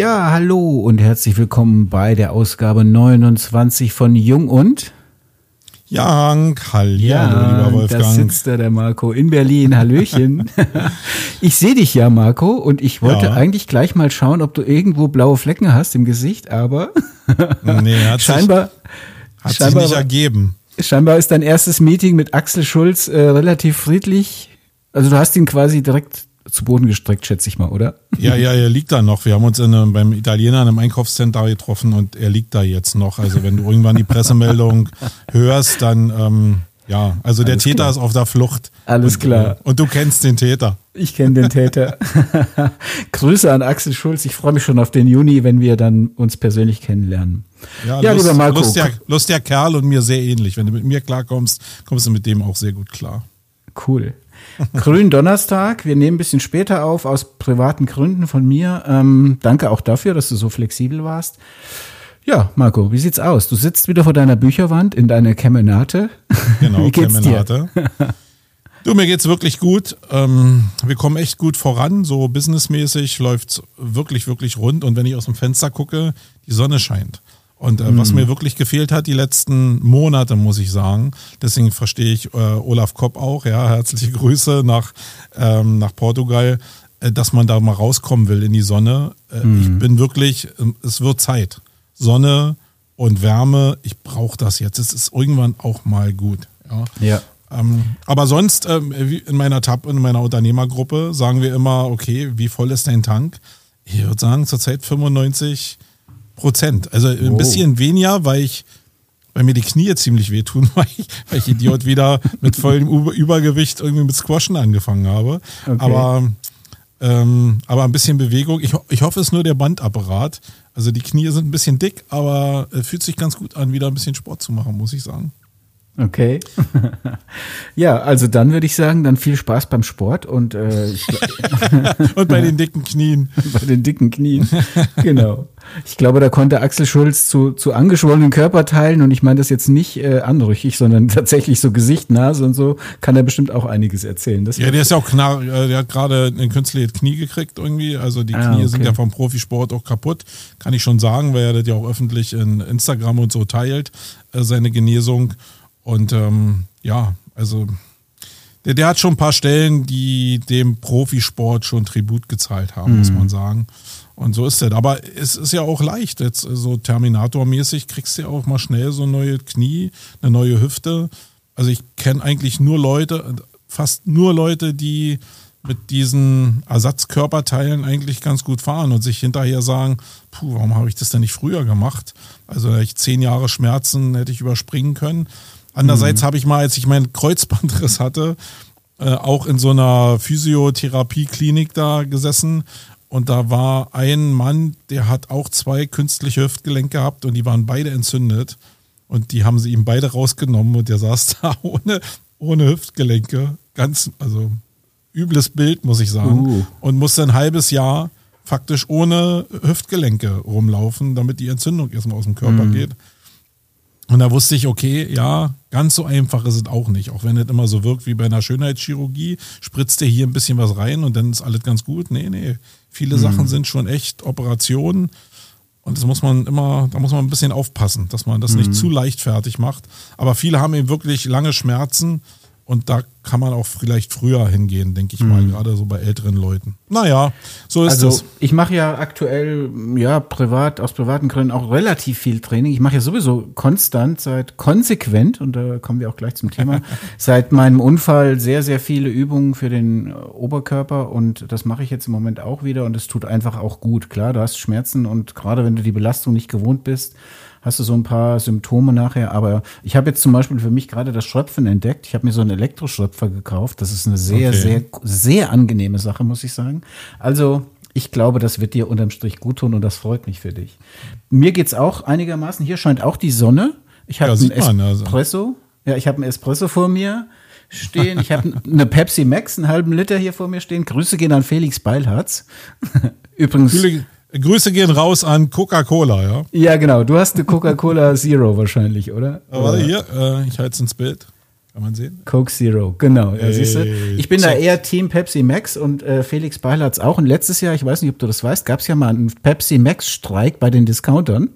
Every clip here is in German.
Ja, hallo und herzlich willkommen bei der Ausgabe 29 von Jung und ja, Hank, hallo, ja, lieber Wolfgang. Da sitzt da der Marco in Berlin. Hallöchen. ich sehe dich ja, Marco, und ich wollte ja. eigentlich gleich mal schauen, ob du irgendwo blaue Flecken hast im Gesicht, aber nee, hat scheinbar sich, hat scheinbar, sich nicht ergeben. Scheinbar ist dein erstes Meeting mit Axel Schulz äh, relativ friedlich. Also du hast ihn quasi direkt zu Boden gestreckt, schätze ich mal, oder? Ja, ja, er liegt da noch. Wir haben uns in einem, beim Italiener in einem Einkaufscenter getroffen und er liegt da jetzt noch. Also wenn du irgendwann die Pressemeldung hörst, dann ähm, ja, also Alles der Täter klar. ist auf der Flucht. Alles und, klar. Äh, und du kennst den Täter. Ich kenne den Täter. Grüße an Axel Schulz. Ich freue mich schon auf den Juni, wenn wir dann uns persönlich kennenlernen. Ja, ja Lust, lieber Marco. Lustiger, lustiger Kerl und mir sehr ähnlich. Wenn du mit mir klarkommst, kommst du mit dem auch sehr gut klar. Cool. Grünen Donnerstag. Wir nehmen ein bisschen später auf, aus privaten Gründen von mir. Ähm, danke auch dafür, dass du so flexibel warst. Ja, Marco, wie sieht's aus? Du sitzt wieder vor deiner Bücherwand in deiner Kemenate. Genau, wie geht's Kemenate. Dir? Du, mir geht's wirklich gut. Ähm, wir kommen echt gut voran. So businessmäßig läuft's wirklich, wirklich rund. Und wenn ich aus dem Fenster gucke, die Sonne scheint. Und äh, mhm. was mir wirklich gefehlt hat die letzten Monate, muss ich sagen, deswegen verstehe ich äh, Olaf Kopp auch, ja, herzliche Grüße nach, ähm, nach Portugal, äh, dass man da mal rauskommen will in die Sonne. Äh, mhm. Ich bin wirklich, ähm, es wird Zeit. Sonne und Wärme, ich brauche das jetzt. Es ist irgendwann auch mal gut. Ja. ja. Ähm, aber sonst, ähm, in meiner Tab, in meiner Unternehmergruppe sagen wir immer, okay, wie voll ist dein Tank? Ich würde sagen, zurzeit 95 Prozent. Also ein oh. bisschen weniger, weil ich weil mir die Knie ziemlich wehtun, weil ich, weil ich Idiot wieder mit vollem Übergewicht irgendwie mit Squashen angefangen habe. Okay. Aber, ähm, aber ein bisschen Bewegung. Ich, ich hoffe, es ist nur der Bandapparat. Also die Knie sind ein bisschen dick, aber es fühlt sich ganz gut an, wieder ein bisschen Sport zu machen, muss ich sagen. Okay. ja, also dann würde ich sagen, dann viel Spaß beim Sport und äh, und bei den dicken Knien. bei den dicken Knien. Genau. Ich glaube, da konnte Axel Schulz zu, zu angeschwollenen Körperteilen und ich meine das jetzt nicht äh, anrüchig, sondern tatsächlich so Gesicht, Nase und so, kann er bestimmt auch einiges erzählen. Das ja, der ist ja auch knar, äh, der hat gerade ein künstliches Knie gekriegt irgendwie. Also die ah, Knie okay. sind ja vom Profisport auch kaputt, kann ich schon sagen, weil er das ja auch öffentlich in Instagram und so teilt, äh, seine Genesung. Und ähm, ja, also der, der hat schon ein paar Stellen, die dem Profisport schon Tribut gezahlt haben, mhm. muss man sagen. Und so ist das. Aber es ist ja auch leicht. Jetzt so Terminator-mäßig kriegst du ja auch mal schnell so ein neues Knie, eine neue Hüfte. Also ich kenne eigentlich nur Leute, fast nur Leute, die mit diesen Ersatzkörperteilen eigentlich ganz gut fahren und sich hinterher sagen, puh, warum habe ich das denn nicht früher gemacht? Also hätte ich zehn Jahre Schmerzen hätte ich überspringen können. Andererseits mhm. habe ich mal, als ich meinen Kreuzbandriss hatte, äh, auch in so einer Physiotherapie-Klinik da gesessen. Und da war ein Mann, der hat auch zwei künstliche Hüftgelenke gehabt und die waren beide entzündet. Und die haben sie ihm beide rausgenommen und der saß da ohne, ohne Hüftgelenke. Ganz, also übles Bild, muss ich sagen. Uh. Und musste ein halbes Jahr faktisch ohne Hüftgelenke rumlaufen, damit die Entzündung erstmal aus dem Körper mm. geht. Und da wusste ich, okay, ja, ganz so einfach ist es auch nicht. Auch wenn es immer so wirkt wie bei einer Schönheitschirurgie, spritzt der hier ein bisschen was rein und dann ist alles ganz gut. Nee, nee. Viele mhm. Sachen sind schon echt Operationen. Und das muss man immer, da muss man ein bisschen aufpassen, dass man das mhm. nicht zu leichtfertig macht. Aber viele haben eben wirklich lange Schmerzen und da kann man auch vielleicht früher hingehen, denke ich mal, mhm. gerade so bei älteren Leuten. Naja, so ist also, es. Ich mache ja aktuell, ja, privat, aus privaten Gründen auch relativ viel Training. Ich mache ja sowieso konstant, seit konsequent, und da kommen wir auch gleich zum Thema, seit meinem Unfall sehr, sehr viele Übungen für den Oberkörper und das mache ich jetzt im Moment auch wieder und es tut einfach auch gut. Klar, du hast Schmerzen und gerade wenn du die Belastung nicht gewohnt bist, hast du so ein paar Symptome nachher. Aber ich habe jetzt zum Beispiel für mich gerade das Schröpfen entdeckt. Ich habe mir so einen Elektroschröpfer gekauft. Das ist eine sehr, okay. sehr, sehr angenehme Sache, muss ich sagen. Also ich glaube, das wird dir unterm Strich gut tun und das freut mich für dich. Mir geht's auch einigermaßen. Hier scheint auch die Sonne. Ich habe ja, einen. Espresso. Also. Ja, ich habe einen Espresso vor mir stehen. Ich habe eine Pepsi Max, einen halben Liter hier vor mir stehen. Grüße gehen an Felix Beilharz. Übrigens. Viele, Grüße gehen raus an Coca-Cola, ja? Ja, genau. Du hast eine Coca-Cola Zero wahrscheinlich, oder? Aber warte hier, äh, ich halte es ins Bild. Kann man sehen? Coke Zero, genau. Ja, siehst du? Ich bin check. da eher Team Pepsi Max und äh, Felix Beil hat es auch. Und letztes Jahr, ich weiß nicht, ob du das weißt, gab es ja mal einen Pepsi Max-Streik bei den Discountern.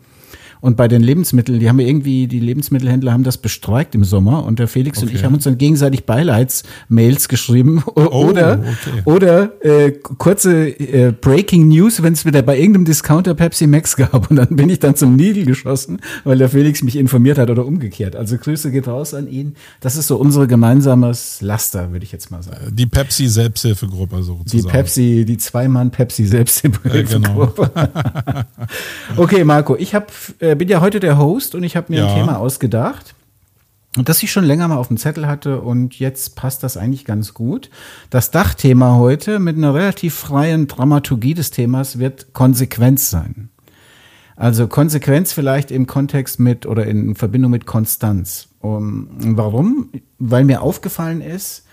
Und bei den Lebensmitteln, die haben wir irgendwie, die Lebensmittelhändler haben das bestreikt im Sommer und der Felix okay. und ich haben uns dann gegenseitig Beileidsmails geschrieben. Oh, oder okay. oder äh, kurze äh, Breaking News, wenn es wieder bei irgendeinem Discounter Pepsi Max gab. Und dann bin ich dann zum Nidel geschossen, weil der Felix mich informiert hat oder umgekehrt. Also Grüße geht raus an ihn. Das ist so unsere gemeinsames Laster, würde ich jetzt mal sagen. Die Pepsi Selbsthilfegruppe sozusagen. Die Pepsi, die Zweimann Pepsi Selbsthilfegruppe. Ja, genau. okay, Marco, ich habe äh, bin ja heute der Host und ich habe mir ja. ein Thema ausgedacht. Und das ich schon länger mal auf dem Zettel hatte und jetzt passt das eigentlich ganz gut. Das Dachthema heute mit einer relativ freien Dramaturgie des Themas wird Konsequenz sein. Also Konsequenz vielleicht im Kontext mit oder in Verbindung mit Konstanz. Um, warum? Weil mir aufgefallen ist,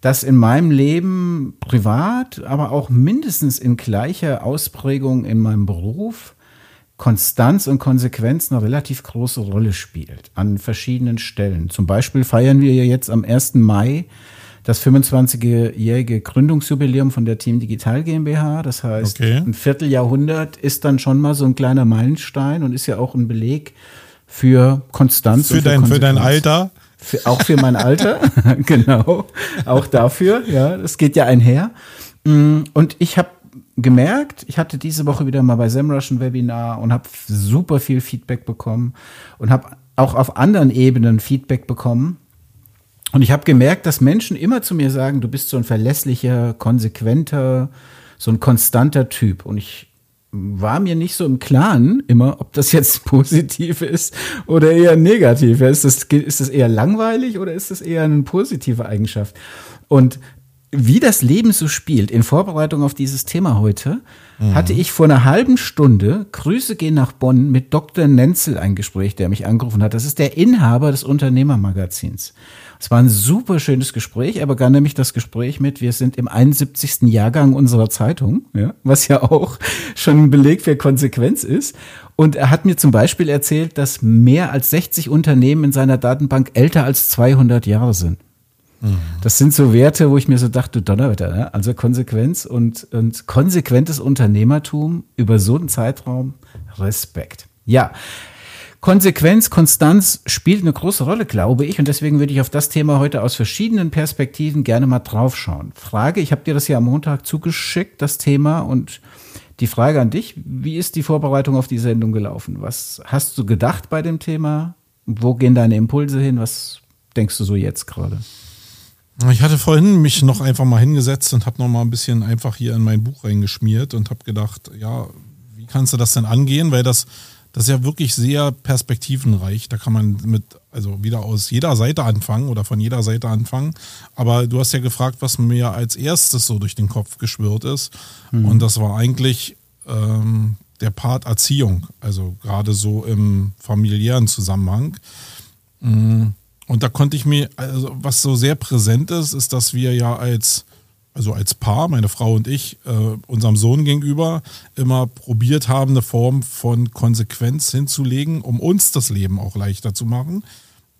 dass in meinem Leben privat, aber auch mindestens in gleicher Ausprägung in meinem Beruf Konstanz und Konsequenz eine relativ große Rolle spielt an verschiedenen Stellen. Zum Beispiel feiern wir ja jetzt am 1. Mai das 25-jährige Gründungsjubiläum von der Team Digital GmbH. Das heißt, okay. ein Vierteljahrhundert ist dann schon mal so ein kleiner Meilenstein und ist ja auch ein Beleg für Konstanz. Für, dein, für dein Alter? Für, auch für mein Alter, genau. Auch dafür, ja, das geht ja einher. Mm, und ich habe gemerkt, ich hatte diese Woche wieder mal bei SEMrush ein Webinar und habe super viel Feedback bekommen und habe auch auf anderen Ebenen Feedback bekommen. Und ich habe gemerkt, dass Menschen immer zu mir sagen, du bist so ein verlässlicher, konsequenter, so ein konstanter Typ. Und ich war mir nicht so im Klaren immer, ob das jetzt positiv ist oder eher negativ. Ist das, ist das eher langweilig oder ist das eher eine positive Eigenschaft? Und wie das Leben so spielt, in Vorbereitung auf dieses Thema heute, mhm. hatte ich vor einer halben Stunde, Grüße gehen nach Bonn, mit Dr. Nenzel ein Gespräch, der mich angerufen hat. Das ist der Inhaber des Unternehmermagazins. Es war ein super schönes Gespräch. Er begann nämlich das Gespräch mit, wir sind im 71. Jahrgang unserer Zeitung, ja, was ja auch schon ein Beleg für Konsequenz ist. Und er hat mir zum Beispiel erzählt, dass mehr als 60 Unternehmen in seiner Datenbank älter als 200 Jahre sind. Das sind so Werte, wo ich mir so dachte, Donnerwetter, ne? also Konsequenz und, und konsequentes Unternehmertum über so einen Zeitraum, Respekt. Ja, Konsequenz, Konstanz spielt eine große Rolle, glaube ich, und deswegen würde ich auf das Thema heute aus verschiedenen Perspektiven gerne mal draufschauen. Frage, ich habe dir das ja am Montag zugeschickt, das Thema, und die Frage an dich, wie ist die Vorbereitung auf die Sendung gelaufen? Was hast du gedacht bei dem Thema? Wo gehen deine Impulse hin? Was denkst du so jetzt gerade? Ich hatte vorhin mich noch einfach mal hingesetzt und habe noch mal ein bisschen einfach hier in mein Buch reingeschmiert und habe gedacht, ja, wie kannst du das denn angehen? Weil das, das ist ja wirklich sehr perspektivenreich. Da kann man mit, also wieder aus jeder Seite anfangen oder von jeder Seite anfangen. Aber du hast ja gefragt, was mir als erstes so durch den Kopf geschwirrt ist. Mhm. Und das war eigentlich ähm, der Part Erziehung, also gerade so im familiären Zusammenhang. Mhm und da konnte ich mir, also was so sehr präsent ist, ist, dass wir ja als, also als Paar, meine Frau und ich, äh, unserem Sohn gegenüber immer probiert haben, eine Form von Konsequenz hinzulegen, um uns das Leben auch leichter zu machen.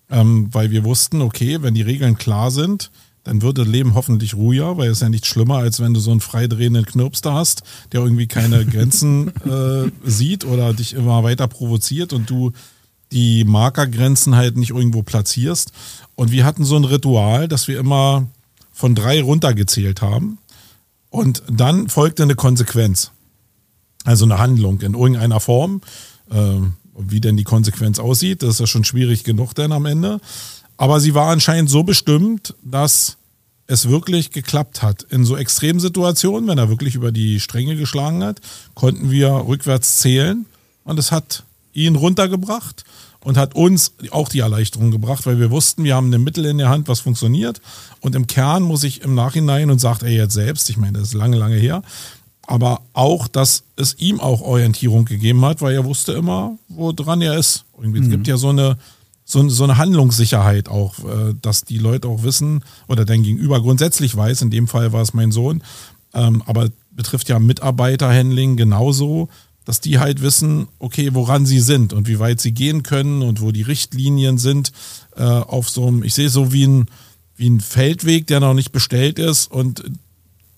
Ähm, weil wir wussten, okay, wenn die Regeln klar sind, dann wird das Leben hoffentlich ruhiger, weil es ist ja nichts schlimmer, als wenn du so einen freidrehenden Knirps da hast, der irgendwie keine Grenzen äh, sieht oder dich immer weiter provoziert und du die Markergrenzen halt nicht irgendwo platzierst. Und wir hatten so ein Ritual, dass wir immer von drei runtergezählt haben. Und dann folgte eine Konsequenz. Also eine Handlung in irgendeiner Form. Ähm, wie denn die Konsequenz aussieht, das ist ja schon schwierig genug dann am Ende. Aber sie war anscheinend so bestimmt, dass es wirklich geklappt hat. In so Extremsituationen, wenn er wirklich über die Stränge geschlagen hat, konnten wir rückwärts zählen und es hat ihn runtergebracht und hat uns auch die Erleichterung gebracht, weil wir wussten, wir haben ein Mittel in der Hand, was funktioniert. Und im Kern muss ich im Nachhinein und sagt er jetzt selbst, ich meine, das ist lange, lange her, aber auch, dass es ihm auch Orientierung gegeben hat, weil er wusste immer, woran er ist. Irgendwie, mhm. Es gibt ja so eine, so, so eine Handlungssicherheit auch, äh, dass die Leute auch wissen oder dein Gegenüber grundsätzlich weiß, in dem Fall war es mein Sohn, ähm, aber betrifft ja Mitarbeiterhandling genauso, dass die halt wissen, okay, woran sie sind und wie weit sie gehen können und wo die Richtlinien sind äh, auf so einem, ich sehe so wie ein, wie ein Feldweg, der noch nicht bestellt ist und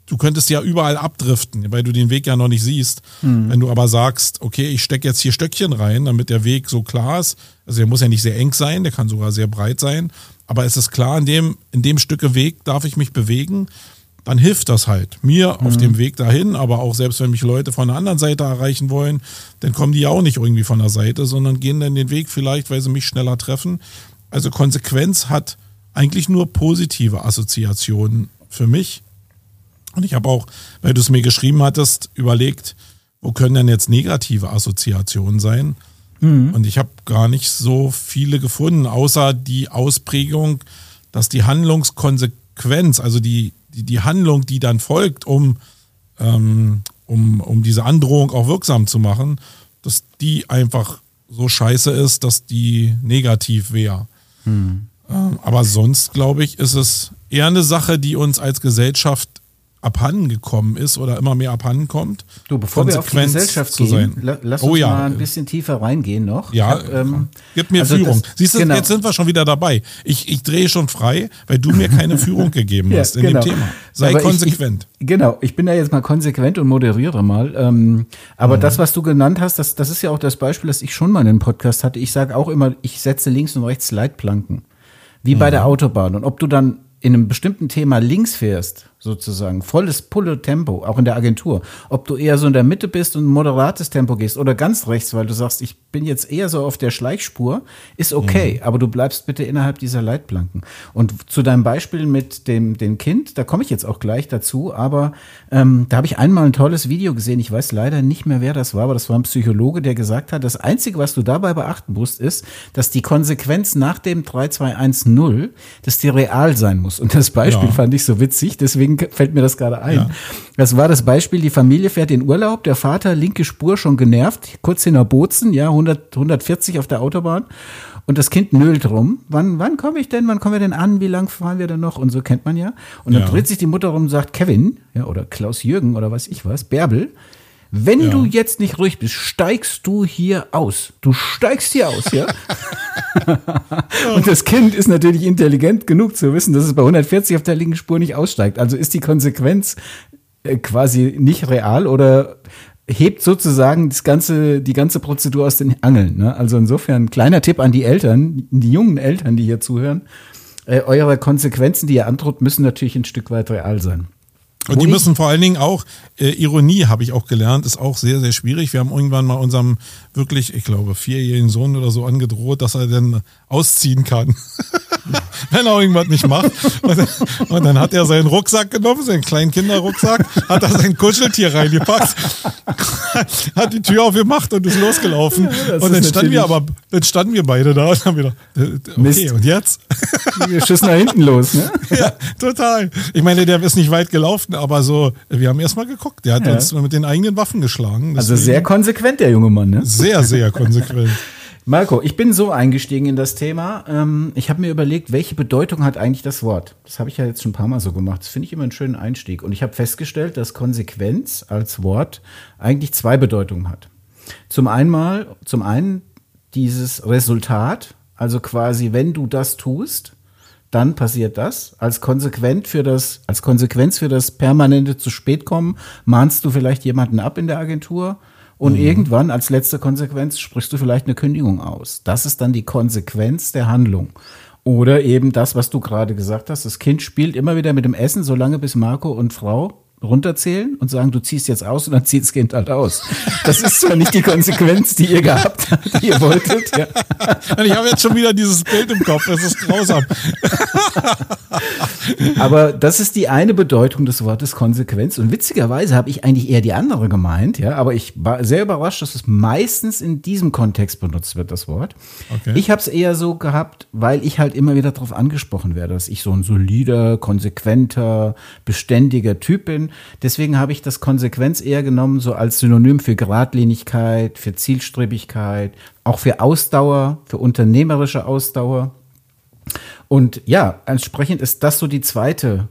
du könntest ja überall abdriften, weil du den Weg ja noch nicht siehst. Mhm. Wenn du aber sagst, okay, ich stecke jetzt hier Stöckchen rein, damit der Weg so klar ist, also der muss ja nicht sehr eng sein, der kann sogar sehr breit sein, aber es ist klar, in dem, in dem Stücke Weg darf ich mich bewegen, dann hilft das halt mir mhm. auf dem Weg dahin, aber auch selbst wenn mich Leute von der anderen Seite erreichen wollen, dann kommen die ja auch nicht irgendwie von der Seite, sondern gehen dann den Weg vielleicht, weil sie mich schneller treffen. Also Konsequenz hat eigentlich nur positive Assoziationen für mich. Und ich habe auch, weil du es mir geschrieben hattest, überlegt, wo können denn jetzt negative Assoziationen sein? Mhm. Und ich habe gar nicht so viele gefunden, außer die Ausprägung, dass die Handlungskonsequenz, also die, die, die Handlung, die dann folgt, um, ähm, um, um diese Androhung auch wirksam zu machen, dass die einfach so scheiße ist, dass die negativ wäre. Mhm. Ähm, aber sonst, glaube ich, ist es eher eine Sache, die uns als Gesellschaft abhanden gekommen ist oder immer mehr abhanden kommt. Du, bevor wir auf die Gesellschaft gehen, sein. lass uns oh, ja. mal ein bisschen tiefer reingehen noch. Ja, hab, ähm, gib mir also Führung. Das, Siehst du, genau. jetzt sind wir schon wieder dabei. Ich, ich drehe schon frei, weil du mir keine Führung gegeben hast ja, in genau. dem Thema. Sei aber konsequent. Ich, ich, genau, ich bin da jetzt mal konsequent und moderiere mal. Ähm, aber mhm. das, was du genannt hast, das, das ist ja auch das Beispiel, das ich schon mal in einem Podcast hatte. Ich sage auch immer, ich setze links und rechts Leitplanken. Wie mhm. bei der Autobahn. Und ob du dann in einem bestimmten Thema links fährst, sozusagen, volles Pulle-Tempo, auch in der Agentur, ob du eher so in der Mitte bist und ein moderates Tempo gehst oder ganz rechts, weil du sagst, ich bin jetzt eher so auf der Schleichspur, ist okay, mhm. aber du bleibst bitte innerhalb dieser Leitplanken. Und zu deinem Beispiel mit dem, dem Kind, da komme ich jetzt auch gleich dazu, aber ähm, da habe ich einmal ein tolles Video gesehen, ich weiß leider nicht mehr, wer das war, aber das war ein Psychologe, der gesagt hat, das Einzige, was du dabei beachten musst, ist, dass die Konsequenz nach dem 3210, dass die real sein muss. Und das Beispiel ja. fand ich so witzig, deswegen deswegen fällt mir das gerade ein. Ja. Das war das Beispiel, die Familie fährt in Urlaub, der Vater linke Spur schon genervt, kurz hinter Bozen, ja, 100, 140 auf der Autobahn. Und das Kind nölt rum. Wann, wann komme ich denn? Wann kommen wir denn an? Wie lang fahren wir denn noch? Und so kennt man ja. Und dann ja. dreht sich die Mutter rum und sagt, Kevin, ja, oder Klaus Jürgen oder weiß ich was, Bärbel, wenn ja. du jetzt nicht ruhig bist, steigst du hier aus. Du steigst hier aus, ja? und das Kind ist natürlich intelligent genug zu wissen, dass es bei 140 auf der linken Spur nicht aussteigt. Also ist die Konsequenz äh, quasi nicht real oder hebt sozusagen das ganze, die ganze Prozedur aus den Angeln. Ne? Also insofern kleiner Tipp an die Eltern, die jungen Eltern, die hier zuhören. Äh, eure Konsequenzen, die ihr androht, müssen natürlich ein Stück weit real sein. Und die müssen vor allen Dingen auch, äh, Ironie habe ich auch gelernt, ist auch sehr, sehr schwierig. Wir haben irgendwann mal unserem wirklich, ich glaube, vierjährigen Sohn oder so angedroht, dass er dann ausziehen kann, wenn er irgendwas nicht macht. Und, dann hat er seinen Rucksack genommen, seinen kleinen Kinderrucksack, hat da sein Kuscheltier reingepackt, hat die Tür aufgemacht und ist losgelaufen. Ja, und dann standen wir aber, dann standen wir beide da und haben wieder, äh, okay, Mist. und jetzt? Wir schießen nach hinten los, ne? Ja, total. Ich meine, der ist nicht weit gelaufen, aber so, wir haben erstmal geguckt. Der hat ja. uns mit den eigenen Waffen geschlagen. Also sehr konsequent, der junge Mann, ne? Sehr, sehr konsequent. Marco, ich bin so eingestiegen in das Thema. Ähm, ich habe mir überlegt, welche Bedeutung hat eigentlich das Wort? Das habe ich ja jetzt schon ein paar Mal so gemacht. Das finde ich immer einen schönen Einstieg. Und ich habe festgestellt, dass Konsequenz als Wort eigentlich zwei Bedeutungen hat. Zum einen, zum einen dieses Resultat, also quasi, wenn du das tust, dann passiert das. Als konsequent für das, als Konsequenz für das permanente zu spät kommen, mahnst du vielleicht jemanden ab in der Agentur und mhm. irgendwann als letzte Konsequenz sprichst du vielleicht eine Kündigung aus. Das ist dann die Konsequenz der Handlung. Oder eben das, was du gerade gesagt hast. Das Kind spielt immer wieder mit dem Essen, solange bis Marco und Frau runterzählen und sagen, du ziehst jetzt aus und dann zieht das Kind halt aus. Das ist zwar nicht die Konsequenz, die ihr gehabt habt, die ihr wolltet. Ja. Und ich habe jetzt schon wieder dieses Bild im Kopf, das ist grausam. Aber das ist die eine Bedeutung des Wortes Konsequenz. Und witzigerweise habe ich eigentlich eher die andere gemeint, ja. Aber ich war sehr überrascht, dass es meistens in diesem Kontext benutzt wird, das Wort. Okay. Ich habe es eher so gehabt, weil ich halt immer wieder darauf angesprochen werde, dass ich so ein solider, konsequenter, beständiger Typ bin Deswegen habe ich das Konsequenz eher genommen, so als Synonym für Geradlinigkeit, für Zielstrebigkeit, auch für Ausdauer, für unternehmerische Ausdauer. Und ja, entsprechend ist das so die zweite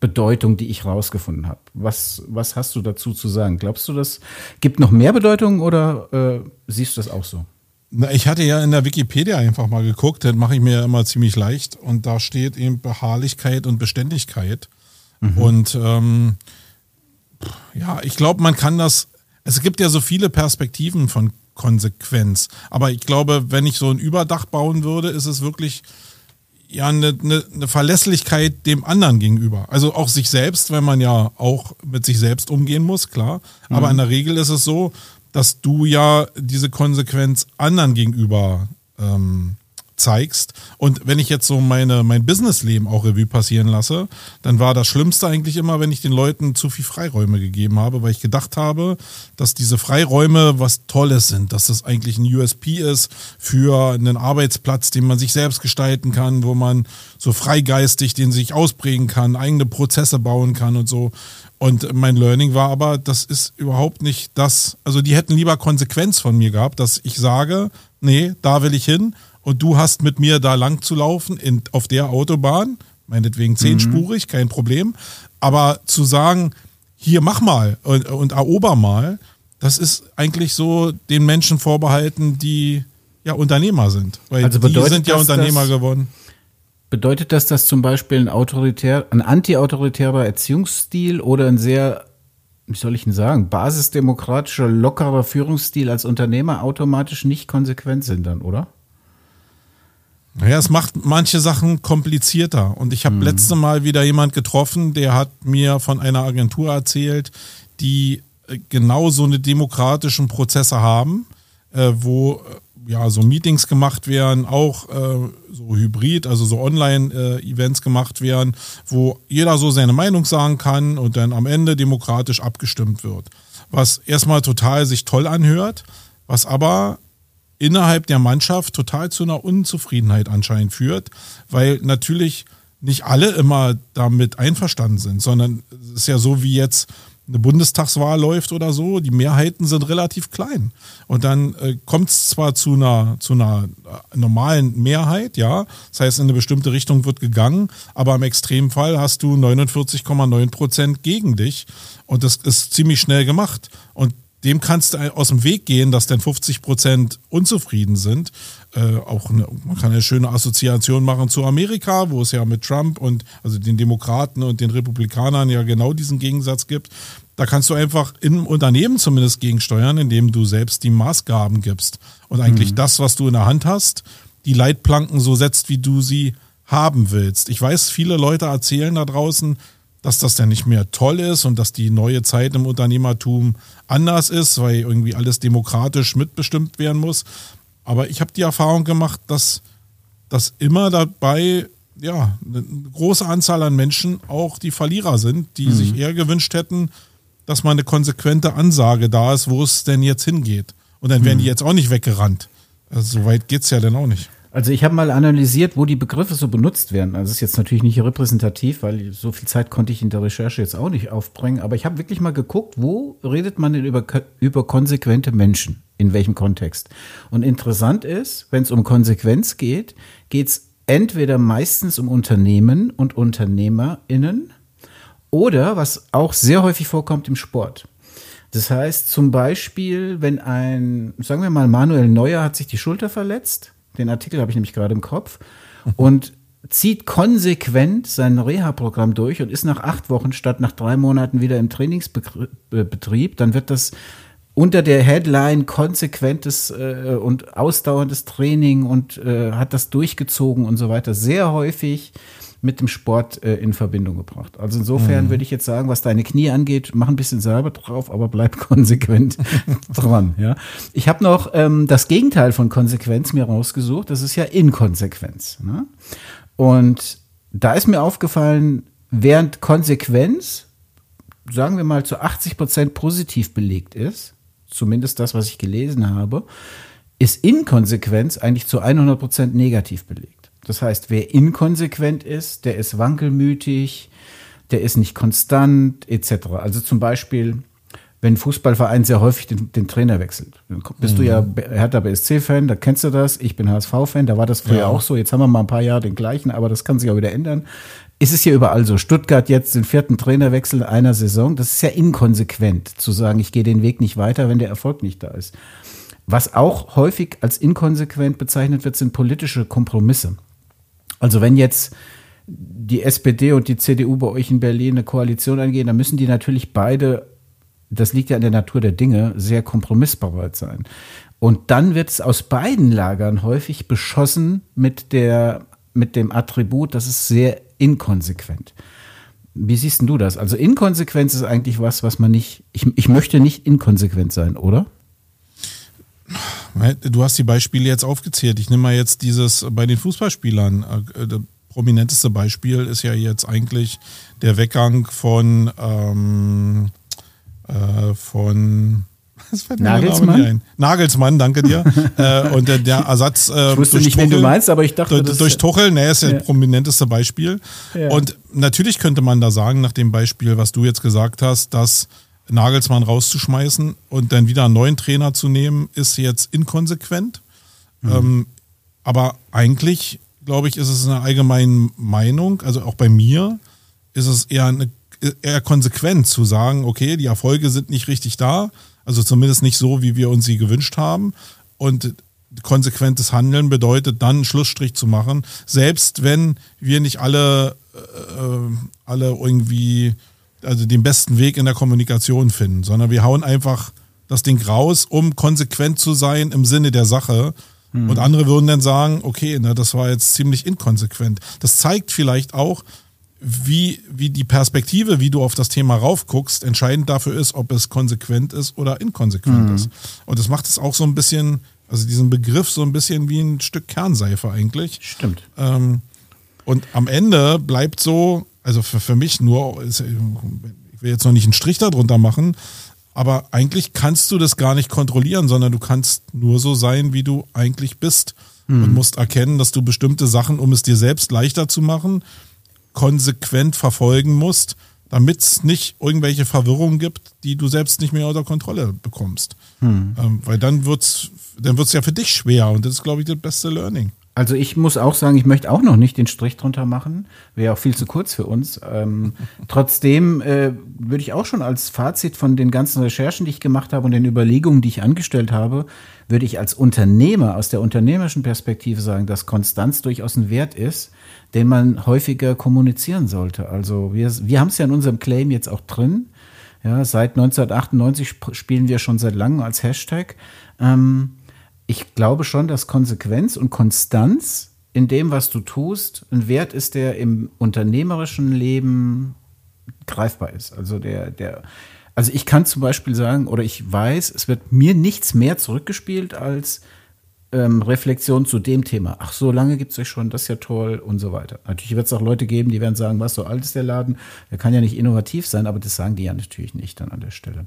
Bedeutung, die ich rausgefunden habe. Was, was hast du dazu zu sagen? Glaubst du, das gibt noch mehr Bedeutung oder äh, siehst du das auch so? Na, ich hatte ja in der Wikipedia einfach mal geguckt, das mache ich mir ja immer ziemlich leicht und da steht eben Beharrlichkeit und Beständigkeit. Mhm. Und ähm, ja, ich glaube, man kann das, es gibt ja so viele Perspektiven von Konsequenz, aber ich glaube, wenn ich so ein Überdach bauen würde, ist es wirklich ja eine, eine, eine Verlässlichkeit dem anderen gegenüber. Also auch sich selbst, wenn man ja auch mit sich selbst umgehen muss, klar. Aber mhm. in der Regel ist es so, dass du ja diese Konsequenz anderen gegenüber ähm, zeigst. Und wenn ich jetzt so meine, mein Businessleben auch Revue passieren lasse, dann war das Schlimmste eigentlich immer, wenn ich den Leuten zu viel Freiräume gegeben habe, weil ich gedacht habe, dass diese Freiräume was Tolles sind, dass das eigentlich ein USP ist für einen Arbeitsplatz, den man sich selbst gestalten kann, wo man so freigeistig den sich ausprägen kann, eigene Prozesse bauen kann und so. Und mein Learning war aber, das ist überhaupt nicht das. Also die hätten lieber Konsequenz von mir gehabt, dass ich sage, nee, da will ich hin und du hast mit mir da lang zu laufen in, auf der Autobahn, meinetwegen zehnspurig, mhm. kein Problem. Aber zu sagen, hier mach mal und, und erober mal, das ist eigentlich so den Menschen vorbehalten, die ja Unternehmer sind. Weil also die sind ja Unternehmer geworden. Bedeutet das, dass zum Beispiel ein autoritär, ein antiautoritärer Erziehungsstil oder ein sehr, wie soll ich denn sagen, basisdemokratischer, lockerer Führungsstil als Unternehmer automatisch nicht konsequent sind dann, oder? Naja, es macht manche Sachen komplizierter. Und ich habe mhm. letzte Mal wieder jemand getroffen, der hat mir von einer Agentur erzählt, die äh, genau so eine demokratischen Prozesse haben, äh, wo äh, ja, so Meetings gemacht werden, auch äh, so Hybrid, also so Online-Events äh, gemacht werden, wo jeder so seine Meinung sagen kann und dann am Ende demokratisch abgestimmt wird. Was erstmal total sich toll anhört, was aber innerhalb der Mannschaft total zu einer Unzufriedenheit anscheinend führt, weil natürlich nicht alle immer damit einverstanden sind, sondern es ist ja so wie jetzt eine Bundestagswahl läuft oder so, die Mehrheiten sind relativ klein. Und dann äh, kommt es zwar zu einer, zu einer äh, normalen Mehrheit, ja, das heißt, in eine bestimmte Richtung wird gegangen, aber im Extremfall hast du 49,9 Prozent gegen dich und das ist ziemlich schnell gemacht. Und dem kannst du aus dem Weg gehen, dass dann 50 Prozent unzufrieden sind. Äh, auch eine, man kann eine schöne Assoziation machen zu Amerika, wo es ja mit Trump und also den Demokraten und den Republikanern ja genau diesen Gegensatz gibt. Da kannst du einfach im Unternehmen zumindest gegensteuern, indem du selbst die Maßgaben gibst und eigentlich mhm. das, was du in der Hand hast, die Leitplanken so setzt, wie du sie haben willst. Ich weiß, viele Leute erzählen da draußen, dass das dann nicht mehr toll ist und dass die neue Zeit im Unternehmertum anders ist, weil irgendwie alles demokratisch mitbestimmt werden muss. Aber ich habe die Erfahrung gemacht, dass, dass immer dabei ja, eine große Anzahl an Menschen auch die Verlierer sind, die mhm. sich eher gewünscht hätten, dass mal eine konsequente Ansage da ist, wo es denn jetzt hingeht. Und dann werden mhm. die jetzt auch nicht weggerannt. Also so weit geht es ja dann auch nicht. Also ich habe mal analysiert, wo die Begriffe so benutzt werden. Also es ist jetzt natürlich nicht repräsentativ, weil so viel Zeit konnte ich in der Recherche jetzt auch nicht aufbringen. Aber ich habe wirklich mal geguckt, wo redet man denn über, über konsequente Menschen? In welchem Kontext? Und interessant ist, wenn es um Konsequenz geht, geht es entweder meistens um Unternehmen und UnternehmerInnen oder, was auch sehr häufig vorkommt, im Sport. Das heißt zum Beispiel, wenn ein, sagen wir mal, Manuel Neuer hat sich die Schulter verletzt, den Artikel habe ich nämlich gerade im Kopf. Und zieht konsequent sein Reha-Programm durch und ist nach acht Wochen statt nach drei Monaten wieder im Trainingsbetrieb, dann wird das unter der Headline konsequentes äh, und ausdauerndes Training und äh, hat das durchgezogen und so weiter sehr häufig mit dem Sport äh, in Verbindung gebracht. Also insofern mhm. würde ich jetzt sagen, was deine Knie angeht, mach ein bisschen selber drauf, aber bleib konsequent dran. Ja, ich habe noch ähm, das Gegenteil von Konsequenz mir rausgesucht. Das ist ja Inkonsequenz. Ne? Und da ist mir aufgefallen, während Konsequenz, sagen wir mal, zu 80 Prozent positiv belegt ist, zumindest das, was ich gelesen habe, ist Inkonsequenz eigentlich zu 100 Prozent negativ belegt. Das heißt, wer inkonsequent ist, der ist wankelmütig, der ist nicht konstant, etc. Also zum Beispiel wenn ein Fußballverein sehr häufig den, den Trainer wechselt. Dann bist mhm. du ja Hertha BSC-Fan, da kennst du das. Ich bin HSV-Fan, da war das früher ja. auch so. Jetzt haben wir mal ein paar Jahre den gleichen, aber das kann sich auch wieder ändern. Ist es ja überall so. Stuttgart jetzt den vierten Trainerwechsel in einer Saison. Das ist ja inkonsequent zu sagen, ich gehe den Weg nicht weiter, wenn der Erfolg nicht da ist. Was auch häufig als inkonsequent bezeichnet wird, sind politische Kompromisse. Also wenn jetzt die SPD und die CDU bei euch in Berlin eine Koalition eingehen, dann müssen die natürlich beide, das liegt ja in der Natur der Dinge, sehr kompromissbereit sein. Und dann wird es aus beiden Lagern häufig beschossen mit der, mit dem Attribut, das ist sehr inkonsequent. Wie siehst du das? Also Inkonsequenz ist eigentlich was, was man nicht, ich, ich möchte nicht inkonsequent sein, oder? Du hast die Beispiele jetzt aufgezählt. Ich nehme mal jetzt dieses bei den Fußballspielern. Äh, das prominenteste Beispiel ist ja jetzt eigentlich der Weggang von, ähm, äh, von Nagelsmann? Nagelsmann, danke dir. äh, und der, der Ersatz äh, ich wusste durch nicht, Tuchel, wen du meinst, aber ich dachte, durch, durch Tuchel, ne, ist ja, das prominenteste Beispiel. Ja. Und natürlich könnte man da sagen, nach dem Beispiel, was du jetzt gesagt hast, dass Nagelsmann rauszuschmeißen und dann wieder einen neuen Trainer zu nehmen, ist jetzt inkonsequent. Mhm. Ähm, aber eigentlich, glaube ich, ist es eine allgemeine Meinung, also auch bei mir, ist es eher, eine, eher konsequent zu sagen, okay, die Erfolge sind nicht richtig da, also zumindest nicht so, wie wir uns sie gewünscht haben. Und konsequentes Handeln bedeutet dann einen Schlussstrich zu machen, selbst wenn wir nicht alle, äh, alle irgendwie also den besten Weg in der Kommunikation finden, sondern wir hauen einfach das Ding raus, um konsequent zu sein im Sinne der Sache. Mhm. Und andere würden dann sagen, okay, na, das war jetzt ziemlich inkonsequent. Das zeigt vielleicht auch, wie, wie die Perspektive, wie du auf das Thema raufguckst, entscheidend dafür ist, ob es konsequent ist oder inkonsequent mhm. ist. Und das macht es auch so ein bisschen, also diesen Begriff so ein bisschen wie ein Stück Kernseife eigentlich. Stimmt. Ähm, und am Ende bleibt so, also für, für mich nur, ich will jetzt noch nicht einen Strich darunter machen, aber eigentlich kannst du das gar nicht kontrollieren, sondern du kannst nur so sein, wie du eigentlich bist. Mhm. Und musst erkennen, dass du bestimmte Sachen, um es dir selbst leichter zu machen, konsequent verfolgen musst, damit es nicht irgendwelche Verwirrungen gibt, die du selbst nicht mehr unter Kontrolle bekommst. Mhm. Ähm, weil dann wird es dann wird's ja für dich schwer und das ist, glaube ich, das beste Learning. Also ich muss auch sagen, ich möchte auch noch nicht den Strich drunter machen. Wäre auch viel zu kurz für uns. Ähm, trotzdem äh, würde ich auch schon als Fazit von den ganzen Recherchen, die ich gemacht habe und den Überlegungen, die ich angestellt habe, würde ich als Unternehmer aus der unternehmerischen Perspektive sagen, dass Konstanz durchaus ein Wert ist, den man häufiger kommunizieren sollte. Also wir, wir haben es ja in unserem Claim jetzt auch drin. Ja, seit 1998 spielen wir schon seit langem als Hashtag. Ähm, ich glaube schon, dass Konsequenz und Konstanz in dem, was du tust, ein Wert ist, der im unternehmerischen Leben greifbar ist. Also der, der, also ich kann zum Beispiel sagen, oder ich weiß, es wird mir nichts mehr zurückgespielt als ähm, Reflexion zu dem Thema. Ach, so lange gibt es euch schon, das ist ja toll und so weiter. Natürlich wird es auch Leute geben, die werden sagen, was so alt ist der Laden, der kann ja nicht innovativ sein, aber das sagen die ja natürlich nicht dann an der Stelle.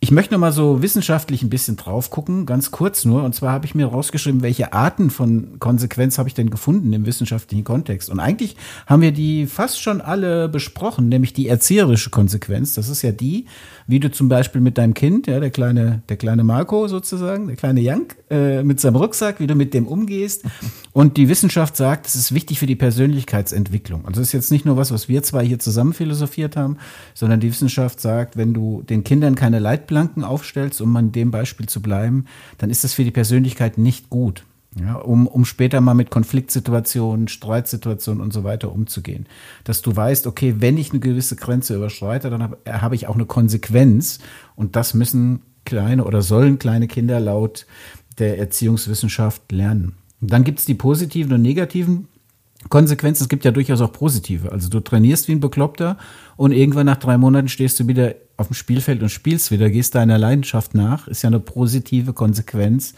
Ich möchte noch mal so wissenschaftlich ein bisschen drauf gucken, ganz kurz nur. Und zwar habe ich mir rausgeschrieben, welche Arten von Konsequenz habe ich denn gefunden im wissenschaftlichen Kontext. Und eigentlich haben wir die fast schon alle besprochen, nämlich die erzieherische Konsequenz. Das ist ja die, wie du zum Beispiel mit deinem Kind, ja, der kleine, der kleine Marco sozusagen, der kleine Jank, äh, mit seinem Rucksack, wie du mit dem umgehst. Und die Wissenschaft sagt, es ist wichtig für die Persönlichkeitsentwicklung. Also es ist jetzt nicht nur was, was wir zwei hier zusammen philosophiert haben, sondern die Wissenschaft sagt, wenn du den Kindern keine Leit Leitplanken aufstellst, um an dem Beispiel zu bleiben, dann ist das für die Persönlichkeit nicht gut. Ja, um, um später mal mit Konfliktsituationen, Streitsituationen und so weiter umzugehen. Dass du weißt, okay, wenn ich eine gewisse Grenze überschreite, dann habe hab ich auch eine Konsequenz. Und das müssen kleine oder sollen kleine Kinder laut der Erziehungswissenschaft lernen. Dann gibt es die positiven und negativen Konsequenzen. Es gibt ja durchaus auch positive. Also du trainierst wie ein Bekloppter und irgendwann nach drei Monaten stehst du wieder auf dem Spielfeld und spielst wieder, gehst deiner Leidenschaft nach, ist ja eine positive Konsequenz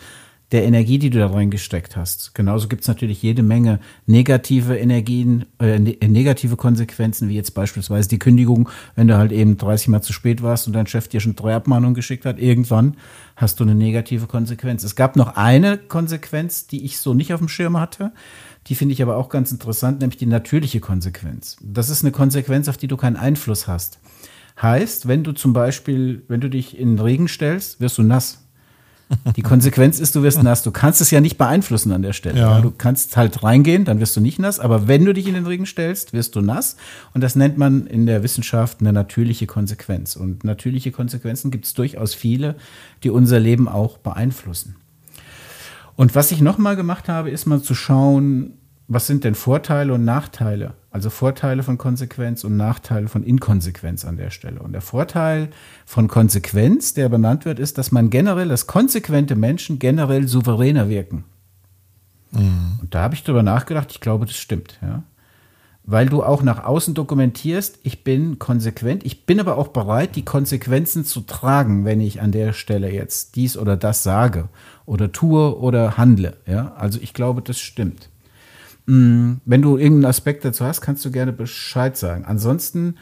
der Energie, die du da reingesteckt hast. Genauso gibt es natürlich jede Menge negative Energien, äh, ne negative Konsequenzen, wie jetzt beispielsweise die Kündigung, wenn du halt eben 30 Mal zu spät warst und dein Chef dir schon drei Abmahnungen geschickt hat. Irgendwann hast du eine negative Konsequenz. Es gab noch eine Konsequenz, die ich so nicht auf dem Schirm hatte. Die finde ich aber auch ganz interessant, nämlich die natürliche Konsequenz. Das ist eine Konsequenz, auf die du keinen Einfluss hast. heißt, wenn du zum Beispiel, wenn du dich in den Regen stellst, wirst du nass. Die Konsequenz ist, du wirst nass. Du kannst es ja nicht beeinflussen an der Stelle. Ja. Du kannst halt reingehen, dann wirst du nicht nass. Aber wenn du dich in den Regen stellst, wirst du nass. Und das nennt man in der Wissenschaft eine natürliche Konsequenz. Und natürliche Konsequenzen gibt es durchaus viele, die unser Leben auch beeinflussen. Und was ich nochmal gemacht habe, ist mal zu schauen, was sind denn Vorteile und Nachteile? Also Vorteile von Konsequenz und Nachteile von Inkonsequenz an der Stelle. Und der Vorteil von Konsequenz, der benannt wird, ist, dass man generell, dass konsequente Menschen generell souveräner wirken. Mhm. Und da habe ich drüber nachgedacht, ich glaube, das stimmt, ja. Weil du auch nach außen dokumentierst, ich bin konsequent, ich bin aber auch bereit, die Konsequenzen zu tragen, wenn ich an der Stelle jetzt dies oder das sage oder tue oder handle. Ja? Also ich glaube, das stimmt. Mm, wenn du irgendeinen Aspekt dazu hast, kannst du gerne Bescheid sagen. Ansonsten.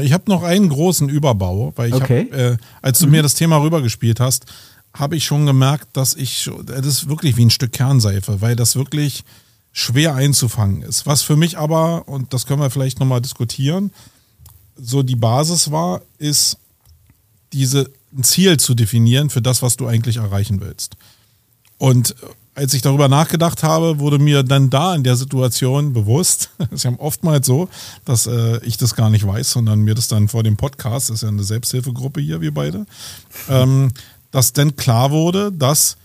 Ich habe noch einen großen Überbau, weil ich okay. hab, äh, als du mhm. mir das Thema rübergespielt hast, habe ich schon gemerkt, dass ich, das ist wirklich wie ein Stück Kernseife, weil das wirklich schwer einzufangen ist. Was für mich aber, und das können wir vielleicht nochmal diskutieren, so die Basis war, ist diese ein Ziel zu definieren für das, was du eigentlich erreichen willst. Und als ich darüber nachgedacht habe, wurde mir dann da in der Situation bewusst, es ist ja oftmals so, dass äh, ich das gar nicht weiß, sondern mir das dann vor dem Podcast, das ist ja eine Selbsthilfegruppe hier, wir beide, ähm, dass dann klar wurde, dass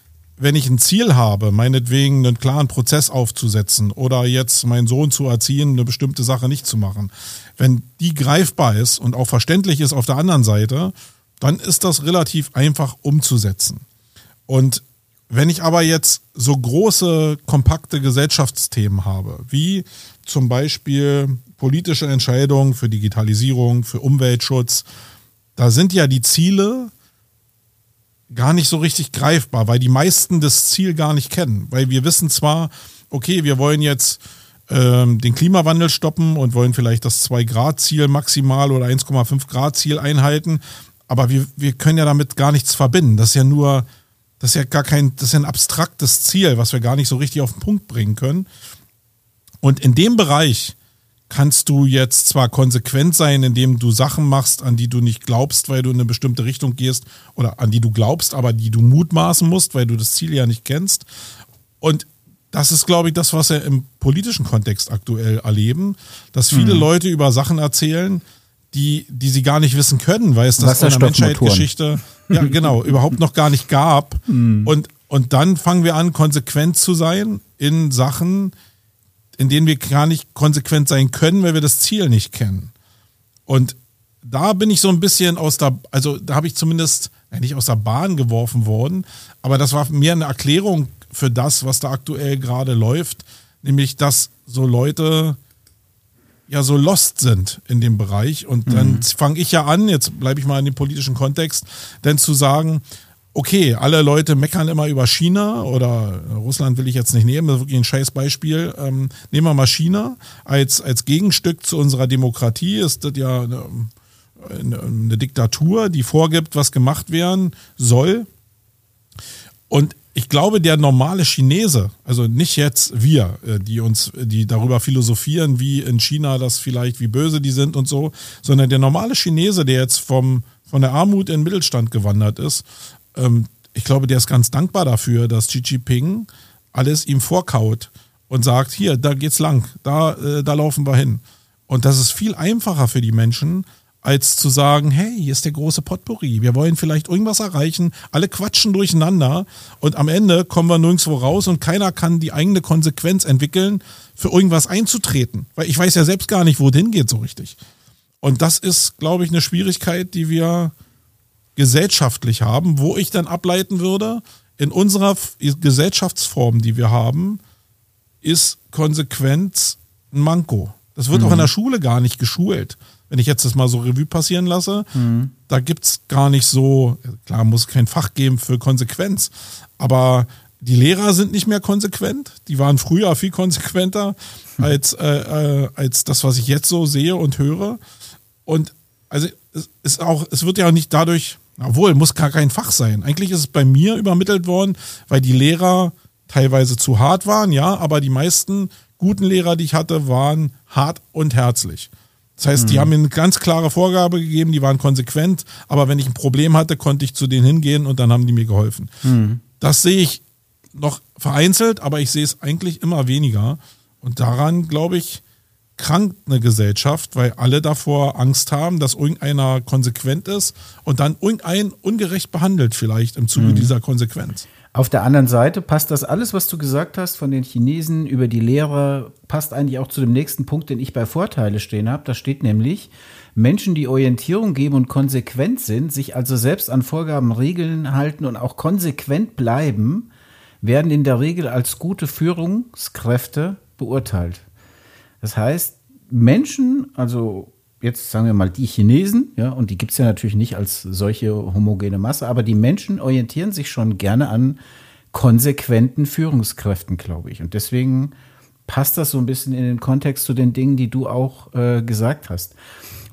wenn ich ein Ziel habe, meinetwegen einen klaren Prozess aufzusetzen oder jetzt meinen Sohn zu erziehen, eine bestimmte Sache nicht zu machen, wenn die greifbar ist und auch verständlich ist auf der anderen Seite, dann ist das relativ einfach umzusetzen. Und wenn ich aber jetzt so große, kompakte Gesellschaftsthemen habe, wie zum Beispiel politische Entscheidungen für Digitalisierung, für Umweltschutz, da sind ja die Ziele gar nicht so richtig greifbar, weil die meisten das Ziel gar nicht kennen. Weil wir wissen zwar, okay, wir wollen jetzt ähm, den Klimawandel stoppen und wollen vielleicht das 2-Grad-Ziel maximal oder 1,5-Grad-Ziel einhalten, aber wir, wir können ja damit gar nichts verbinden. Das ist ja nur das ist ja gar kein, das ist ja ein abstraktes Ziel, was wir gar nicht so richtig auf den Punkt bringen können. Und in dem Bereich kannst du jetzt zwar konsequent sein, indem du Sachen machst, an die du nicht glaubst, weil du in eine bestimmte Richtung gehst, oder an die du glaubst, aber die du mutmaßen musst, weil du das Ziel ja nicht kennst. Und das ist, glaube ich, das, was wir im politischen Kontext aktuell erleben, dass viele mhm. Leute über Sachen erzählen, die, die sie gar nicht wissen können, weil es das in der Menschheitsgeschichte ja genau überhaupt noch gar nicht gab. Mhm. Und, und dann fangen wir an, konsequent zu sein in Sachen, in denen wir gar nicht konsequent sein können, weil wir das Ziel nicht kennen. Und da bin ich so ein bisschen aus der, also da habe ich zumindest ja, nicht aus der Bahn geworfen worden, aber das war mehr eine Erklärung für das, was da aktuell gerade läuft, nämlich dass so Leute ja so lost sind in dem Bereich. Und dann mhm. fange ich ja an, jetzt bleibe ich mal in dem politischen Kontext, denn zu sagen, okay, alle Leute meckern immer über China oder Russland will ich jetzt nicht nehmen, das ist wirklich ein scheiß Beispiel. Ähm, nehmen wir mal China als, als Gegenstück zu unserer Demokratie, ist das ja eine, eine, eine Diktatur, die vorgibt, was gemacht werden soll. Und ich glaube, der normale Chinese, also nicht jetzt wir, äh, die uns, die darüber philosophieren, wie in China das vielleicht, wie böse die sind und so, sondern der normale Chinese, der jetzt vom, von der Armut in den Mittelstand gewandert ist, ähm, ich glaube, der ist ganz dankbar dafür, dass Xi Jinping alles ihm vorkaut und sagt, hier, da geht's lang, da, äh, da laufen wir hin. Und das ist viel einfacher für die Menschen, als zu sagen, hey, hier ist der große Potpourri, wir wollen vielleicht irgendwas erreichen, alle quatschen durcheinander und am Ende kommen wir nirgendwo raus und keiner kann die eigene Konsequenz entwickeln, für irgendwas einzutreten. Weil ich weiß ja selbst gar nicht, wo es hingeht so richtig. Und das ist, glaube ich, eine Schwierigkeit, die wir gesellschaftlich haben, wo ich dann ableiten würde, in unserer Gesellschaftsform, die wir haben, ist Konsequenz ein Manko. Das wird mhm. auch in der Schule gar nicht geschult wenn ich jetzt das mal so Revue passieren lasse, mhm. da es gar nicht so, klar, muss kein Fach geben für Konsequenz, aber die Lehrer sind nicht mehr konsequent. Die waren früher viel konsequenter als, äh, äh, als das, was ich jetzt so sehe und höre. Und also es ist auch, es wird ja nicht dadurch, obwohl, muss gar kein Fach sein. Eigentlich ist es bei mir übermittelt worden, weil die Lehrer teilweise zu hart waren, ja, aber die meisten guten Lehrer, die ich hatte, waren hart und herzlich. Das heißt, mhm. die haben mir eine ganz klare Vorgabe gegeben, die waren konsequent, aber wenn ich ein Problem hatte, konnte ich zu denen hingehen und dann haben die mir geholfen. Mhm. Das sehe ich noch vereinzelt, aber ich sehe es eigentlich immer weniger. Und daran, glaube ich, krankt eine Gesellschaft, weil alle davor Angst haben, dass irgendeiner konsequent ist und dann irgendein ungerecht behandelt vielleicht im Zuge mhm. dieser Konsequenz. Auf der anderen Seite passt das alles, was du gesagt hast von den Chinesen über die Lehre, passt eigentlich auch zu dem nächsten Punkt, den ich bei Vorteile stehen habe. Da steht nämlich, Menschen, die Orientierung geben und konsequent sind, sich also selbst an Vorgaben, Regeln halten und auch konsequent bleiben, werden in der Regel als gute Führungskräfte beurteilt. Das heißt, Menschen, also jetzt sagen wir mal die Chinesen, ja, und die gibt es ja natürlich nicht als solche homogene Masse, aber die Menschen orientieren sich schon gerne an konsequenten Führungskräften, glaube ich. Und deswegen passt das so ein bisschen in den Kontext zu den Dingen, die du auch äh, gesagt hast.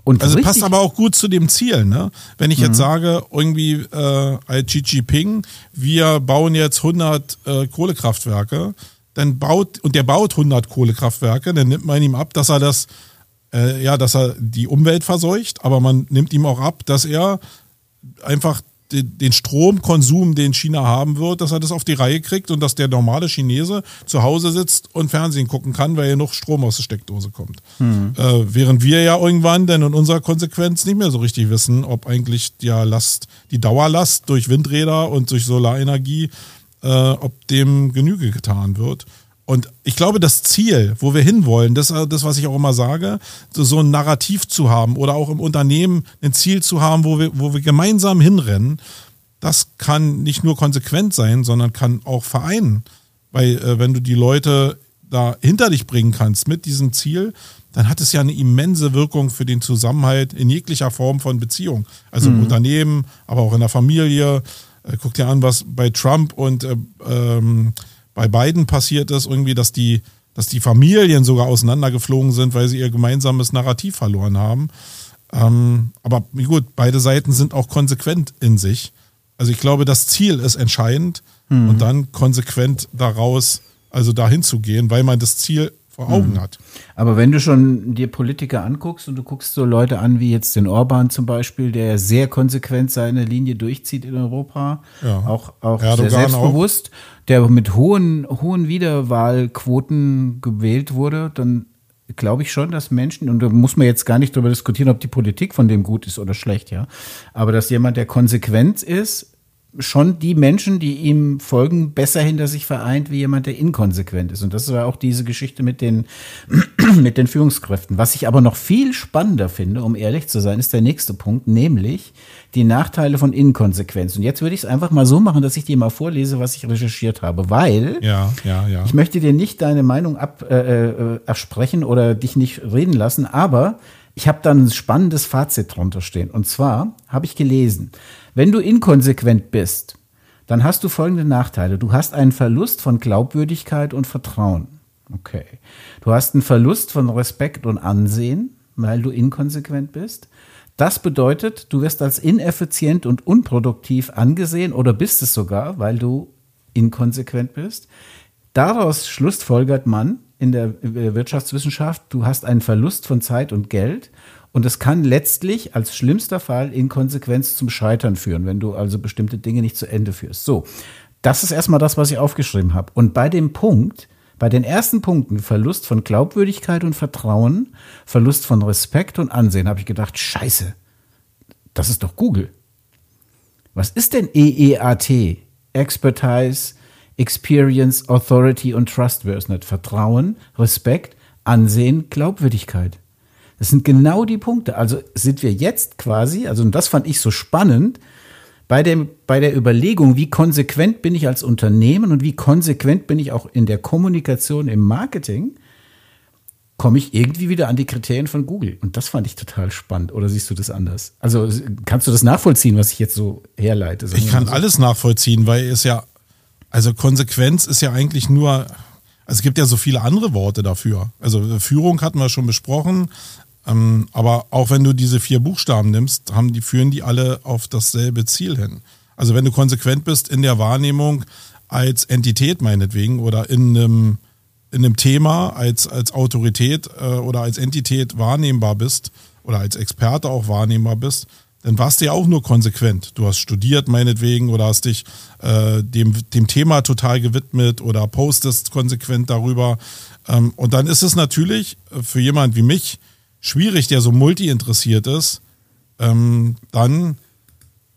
Und also passt aber auch gut zu dem Ziel, ne? Wenn ich jetzt mhm. sage, irgendwie äh, Xi Jinping, wir bauen jetzt 100 äh, Kohlekraftwerke, dann baut, und der baut 100 Kohlekraftwerke, dann nimmt man ihm ab, dass er das, äh, ja, dass er die Umwelt verseucht, aber man nimmt ihm auch ab, dass er einfach den Stromkonsum, den China haben wird, dass er das auf die Reihe kriegt und dass der normale Chinese zu Hause sitzt und Fernsehen gucken kann, weil ja noch Strom aus der Steckdose kommt. Mhm. Äh, während wir ja irgendwann dann in unserer Konsequenz nicht mehr so richtig wissen, ob eigentlich die Last, die Dauerlast durch Windräder und durch Solarenergie äh, ob dem Genüge getan wird. Und ich glaube, das Ziel, wo wir hinwollen, das ist das, was ich auch immer sage, so, so ein Narrativ zu haben oder auch im Unternehmen ein Ziel zu haben, wo wir, wo wir gemeinsam hinrennen, das kann nicht nur konsequent sein, sondern kann auch vereinen. Weil äh, wenn du die Leute da hinter dich bringen kannst mit diesem Ziel, dann hat es ja eine immense Wirkung für den Zusammenhalt in jeglicher Form von Beziehung. Also mhm. im Unternehmen, aber auch in der Familie, äh, guck dir an, was bei Trump und äh, ähm, bei Biden passiert ist, irgendwie, dass die, dass die Familien sogar auseinandergeflogen sind, weil sie ihr gemeinsames Narrativ verloren haben. Ähm, aber gut, beide Seiten sind auch konsequent in sich. Also ich glaube, das Ziel ist entscheidend mhm. und dann konsequent daraus, also dahin zu gehen, weil man das Ziel vor Augen mhm. hat. Aber wenn du schon dir Politiker anguckst und du guckst so Leute an wie jetzt den Orban zum Beispiel, der sehr konsequent seine Linie durchzieht in Europa, ja. auch, auch sehr selbstbewusst, auch. der mit hohen, hohen Wiederwahlquoten gewählt wurde, dann glaube ich schon, dass Menschen, und da muss man jetzt gar nicht darüber diskutieren, ob die Politik von dem gut ist oder schlecht, ja, aber dass jemand, der konsequent ist, schon die Menschen, die ihm folgen, besser hinter sich vereint, wie jemand, der inkonsequent ist. Und das war auch diese Geschichte mit den, mit den Führungskräften. Was ich aber noch viel spannender finde, um ehrlich zu sein, ist der nächste Punkt, nämlich die Nachteile von Inkonsequenz. Und jetzt würde ich es einfach mal so machen, dass ich dir mal vorlese, was ich recherchiert habe, weil ja, ja, ja. ich möchte dir nicht deine Meinung ab, äh, äh, absprechen oder dich nicht reden lassen, aber ich habe da ein spannendes Fazit drunter stehen. Und zwar habe ich gelesen, wenn du inkonsequent bist, dann hast du folgende Nachteile. Du hast einen Verlust von Glaubwürdigkeit und Vertrauen. Okay. Du hast einen Verlust von Respekt und Ansehen, weil du inkonsequent bist. Das bedeutet, du wirst als ineffizient und unproduktiv angesehen oder bist es sogar, weil du inkonsequent bist. Daraus schlussfolgert man, in der Wirtschaftswissenschaft, du hast einen Verlust von Zeit und Geld und es kann letztlich als schlimmster Fall in Konsequenz zum Scheitern führen, wenn du also bestimmte Dinge nicht zu Ende führst. So, das ist erstmal das, was ich aufgeschrieben habe. Und bei dem Punkt, bei den ersten Punkten, Verlust von Glaubwürdigkeit und Vertrauen, Verlust von Respekt und Ansehen, habe ich gedacht, scheiße, das ist doch Google. Was ist denn EEAT? Expertise, Experience, Authority und Trustworthiness. Vertrauen, Respekt, Ansehen, Glaubwürdigkeit. Das sind genau die Punkte. Also sind wir jetzt quasi, also und das fand ich so spannend, bei, dem, bei der Überlegung, wie konsequent bin ich als Unternehmen und wie konsequent bin ich auch in der Kommunikation im Marketing, komme ich irgendwie wieder an die Kriterien von Google. Und das fand ich total spannend. Oder siehst du das anders? Also kannst du das nachvollziehen, was ich jetzt so herleite? Ich kann alles nachvollziehen, weil es ja also Konsequenz ist ja eigentlich nur, also es gibt ja so viele andere Worte dafür. Also Führung hatten wir schon besprochen, ähm, aber auch wenn du diese vier Buchstaben nimmst, haben die, führen die alle auf dasselbe Ziel hin. Also wenn du konsequent bist in der Wahrnehmung als Entität meinetwegen oder in einem in einem Thema als, als Autorität äh, oder als Entität wahrnehmbar bist oder als Experte auch wahrnehmbar bist, dann warst du ja auch nur konsequent. Du hast studiert meinetwegen oder hast dich äh, dem, dem Thema total gewidmet oder postest konsequent darüber. Ähm, und dann ist es natürlich für jemand wie mich schwierig, der so multi-interessiert ist, ähm, dann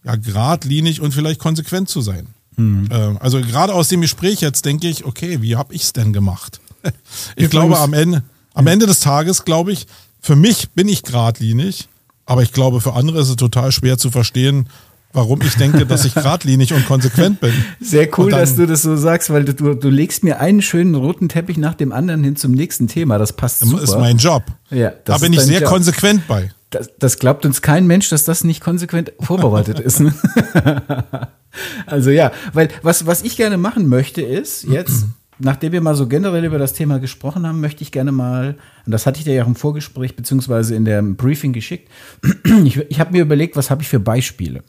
ja geradlinig und vielleicht konsequent zu sein. Mhm. Ähm, also gerade aus dem Gespräch jetzt denke ich, okay, wie habe ich es denn gemacht? ich Übrigens, glaube am Ende, am Ende des Tages glaube ich, für mich bin ich geradlinig aber ich glaube, für andere ist es total schwer zu verstehen, warum ich denke, dass ich geradlinig und konsequent bin. Sehr cool, dann, dass du das so sagst, weil du, du legst mir einen schönen roten Teppich nach dem anderen hin zum nächsten Thema. Das passt super. Das ist mein Job. Ja, da bin ich sehr Job. konsequent bei. Das, das, glaubt uns kein Mensch, dass das nicht konsequent vorbereitet ist. Ne? also ja, weil was, was ich gerne machen möchte ist jetzt nachdem wir mal so generell über das Thema gesprochen haben, möchte ich gerne mal, und das hatte ich dir ja auch im Vorgespräch beziehungsweise in der Briefing geschickt, ich, ich habe mir überlegt, was habe ich für Beispiele.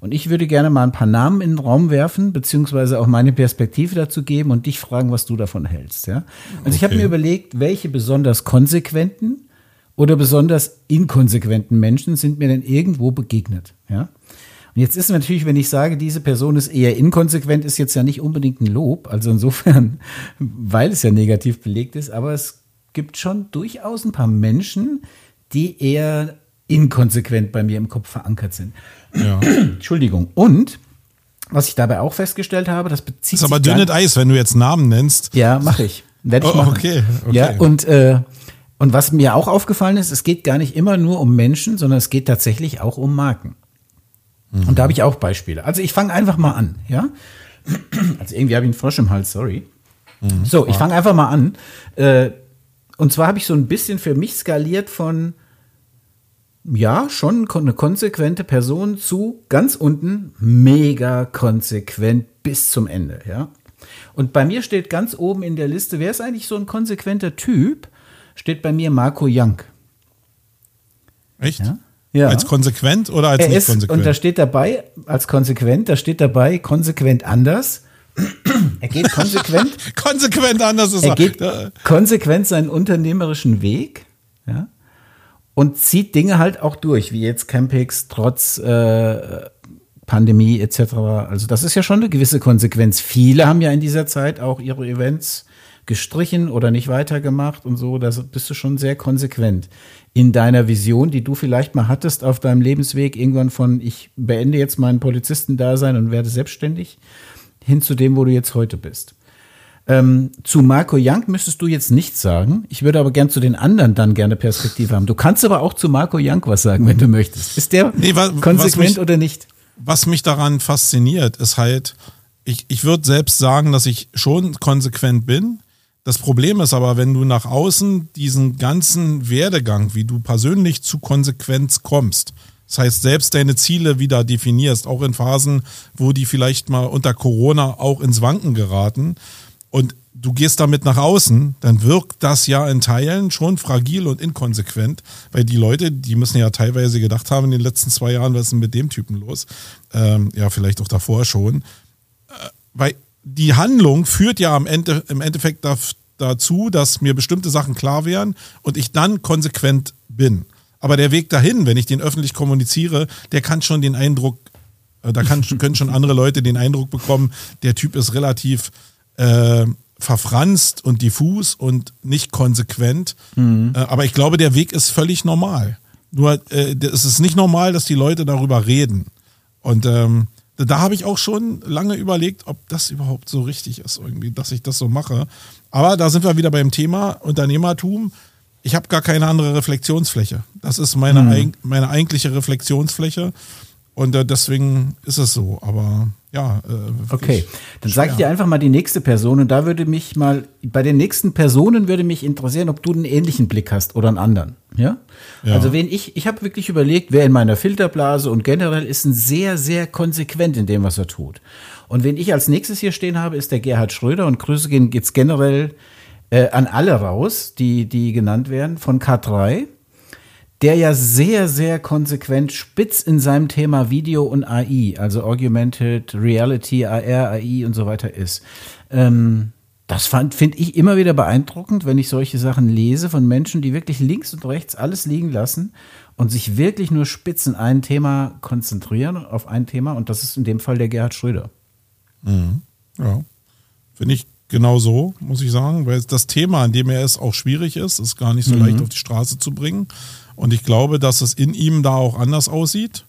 Und ich würde gerne mal ein paar Namen in den Raum werfen, beziehungsweise auch meine Perspektive dazu geben und dich fragen, was du davon hältst. Ja? Also okay. ich habe mir überlegt, welche besonders konsequenten oder besonders inkonsequenten Menschen sind mir denn irgendwo begegnet. Ja? Und jetzt ist natürlich, wenn ich sage, diese Person ist eher inkonsequent, ist jetzt ja nicht unbedingt ein Lob. Also insofern, weil es ja negativ belegt ist, aber es gibt schon durchaus ein paar Menschen, die eher inkonsequent bei mir im Kopf verankert sind. Ja. Entschuldigung. Und was ich dabei auch festgestellt habe, das bezieht sich. Das ist aber dünnes Eis, wenn du jetzt Namen nennst. Ja, mache ich. Werde ich oh, machen. Okay, okay. Ja, und, äh, und was mir auch aufgefallen ist, es geht gar nicht immer nur um Menschen, sondern es geht tatsächlich auch um Marken. Mhm. Und da habe ich auch Beispiele. Also ich fange einfach mal an, ja. Also irgendwie habe ich einen Frosch im Hals, sorry. Mhm. So, ich fange einfach mal an. Äh, und zwar habe ich so ein bisschen für mich skaliert von ja, schon eine konsequente Person zu ganz unten mega konsequent bis zum Ende, ja. Und bei mir steht ganz oben in der Liste, wer ist eigentlich so ein konsequenter Typ? Steht bei mir Marco Young. Echt? Ja? Ja. Als konsequent oder als er nicht ist, konsequent? Und da steht dabei, als konsequent, da steht dabei, konsequent anders. er geht konsequent. konsequent anders ist er. Er geht konsequent seinen unternehmerischen Weg, ja, und zieht Dinge halt auch durch, wie jetzt Campix trotz äh, Pandemie etc. Also das ist ja schon eine gewisse Konsequenz. Viele haben ja in dieser Zeit auch ihre Events gestrichen oder nicht weitergemacht und so. Da bist du schon sehr konsequent in deiner Vision, die du vielleicht mal hattest auf deinem Lebensweg, irgendwann von ich beende jetzt mein Polizistendasein und werde selbstständig, hin zu dem, wo du jetzt heute bist. Ähm, zu Marco Young müsstest du jetzt nichts sagen. Ich würde aber gern zu den anderen dann gerne Perspektive haben. Du kannst aber auch zu Marco Young was sagen, wenn du möchtest. Ist der nee, was, konsequent was mich, oder nicht? Was mich daran fasziniert, ist halt, ich, ich würde selbst sagen, dass ich schon konsequent bin, das Problem ist aber, wenn du nach außen diesen ganzen Werdegang, wie du persönlich zu Konsequenz kommst, das heißt, selbst deine Ziele wieder definierst, auch in Phasen, wo die vielleicht mal unter Corona auch ins Wanken geraten und du gehst damit nach außen, dann wirkt das ja in Teilen schon fragil und inkonsequent, weil die Leute, die müssen ja teilweise gedacht haben in den letzten zwei Jahren, was ist denn mit dem Typen los? Ähm, ja, vielleicht auch davor schon. Äh, weil die Handlung führt ja am Ende, im Endeffekt dazu, dass mir bestimmte Sachen klar wären und ich dann konsequent bin. Aber der Weg dahin, wenn ich den öffentlich kommuniziere, der kann schon den Eindruck, äh, da kann, können schon andere Leute den Eindruck bekommen, der Typ ist relativ äh, verfranst und diffus und nicht konsequent. Mhm. Äh, aber ich glaube, der Weg ist völlig normal. Nur äh, es ist nicht normal, dass die Leute darüber reden. Und ähm, da habe ich auch schon lange überlegt, ob das überhaupt so richtig ist, irgendwie, dass ich das so mache. Aber da sind wir wieder beim Thema Unternehmertum. Ich habe gar keine andere Reflexionsfläche. Das ist meine, mhm. meine eigentliche Reflexionsfläche. Und äh, deswegen ist es so. Aber ja. Äh, okay, dann sage ich dir einfach mal die nächste Person. Und da würde mich mal, bei den nächsten Personen würde mich interessieren, ob du einen ähnlichen Blick hast oder einen anderen. Ja? ja. Also wen ich, ich habe wirklich überlegt, wer in meiner Filterblase und generell ist ein sehr, sehr konsequent in dem, was er tut. Und wen ich als nächstes hier stehen habe, ist der Gerhard Schröder. Und Grüße gehen jetzt generell äh, an alle raus, die, die genannt werden, von K3 der ja sehr, sehr konsequent spitz in seinem Thema Video und AI, also Augmented Reality, AR, AI und so weiter ist. Ähm, Das finde ich immer wieder beeindruckend, wenn ich solche Sachen lese von Menschen, die wirklich links und rechts alles liegen lassen und sich wirklich nur spitz in ein Thema konzentrieren, auf ein Thema. Und das ist in dem Fall der Gerhard Schröder. Mhm. Ja, finde ich genau so, muss ich sagen, weil das Thema, an dem er ist, auch schwierig ist, ist gar nicht so mhm. leicht auf die Straße zu bringen. Und ich glaube, dass es in ihm da auch anders aussieht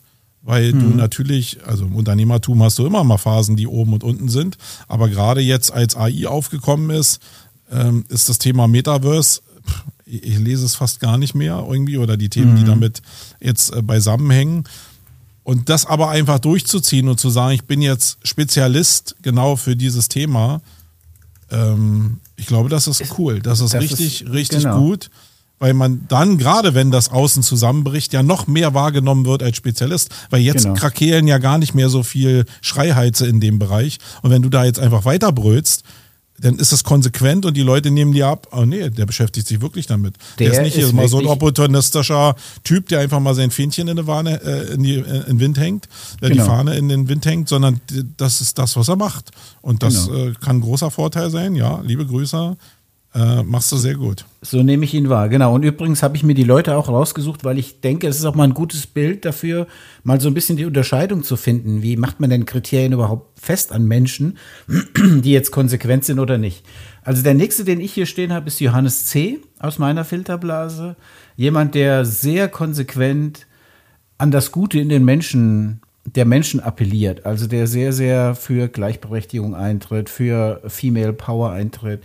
weil mhm. du natürlich, also im Unternehmertum hast du immer mal Phasen, die oben und unten sind, aber gerade jetzt als AI aufgekommen ist, ähm, ist das Thema Metaverse, ich lese es fast gar nicht mehr irgendwie oder die Themen, mhm. die damit jetzt äh, beisammenhängen. Und das aber einfach durchzuziehen und zu sagen, ich bin jetzt Spezialist genau für dieses Thema, ähm, ich glaube, das ist cool. Das ist das richtig, ist, richtig genau. gut weil man dann, gerade wenn das Außen zusammenbricht, ja noch mehr wahrgenommen wird als Spezialist, weil jetzt genau. krakeelen ja gar nicht mehr so viel Schreiheize in dem Bereich. Und wenn du da jetzt einfach weiterbrüllst, dann ist es konsequent und die Leute nehmen die ab. Oh nee, der beschäftigt sich wirklich damit. Der, der ist nicht ist mal so ein opportunistischer Typ, der einfach mal sein Fähnchen in, die Fahne, äh, in, die, äh, in den Wind hängt, äh, genau. die Fahne in den Wind hängt, sondern das ist das, was er macht. Und das genau. äh, kann ein großer Vorteil sein. Ja, liebe Grüße äh, machst du sehr gut. So nehme ich ihn wahr, genau. Und übrigens habe ich mir die Leute auch rausgesucht, weil ich denke, es ist auch mal ein gutes Bild dafür, mal so ein bisschen die Unterscheidung zu finden. Wie macht man denn Kriterien überhaupt fest an Menschen, die jetzt konsequent sind oder nicht? Also der nächste, den ich hier stehen habe, ist Johannes C. aus meiner Filterblase. Jemand, der sehr konsequent an das Gute in den Menschen der Menschen appelliert, also der sehr, sehr für Gleichberechtigung eintritt, für Female Power eintritt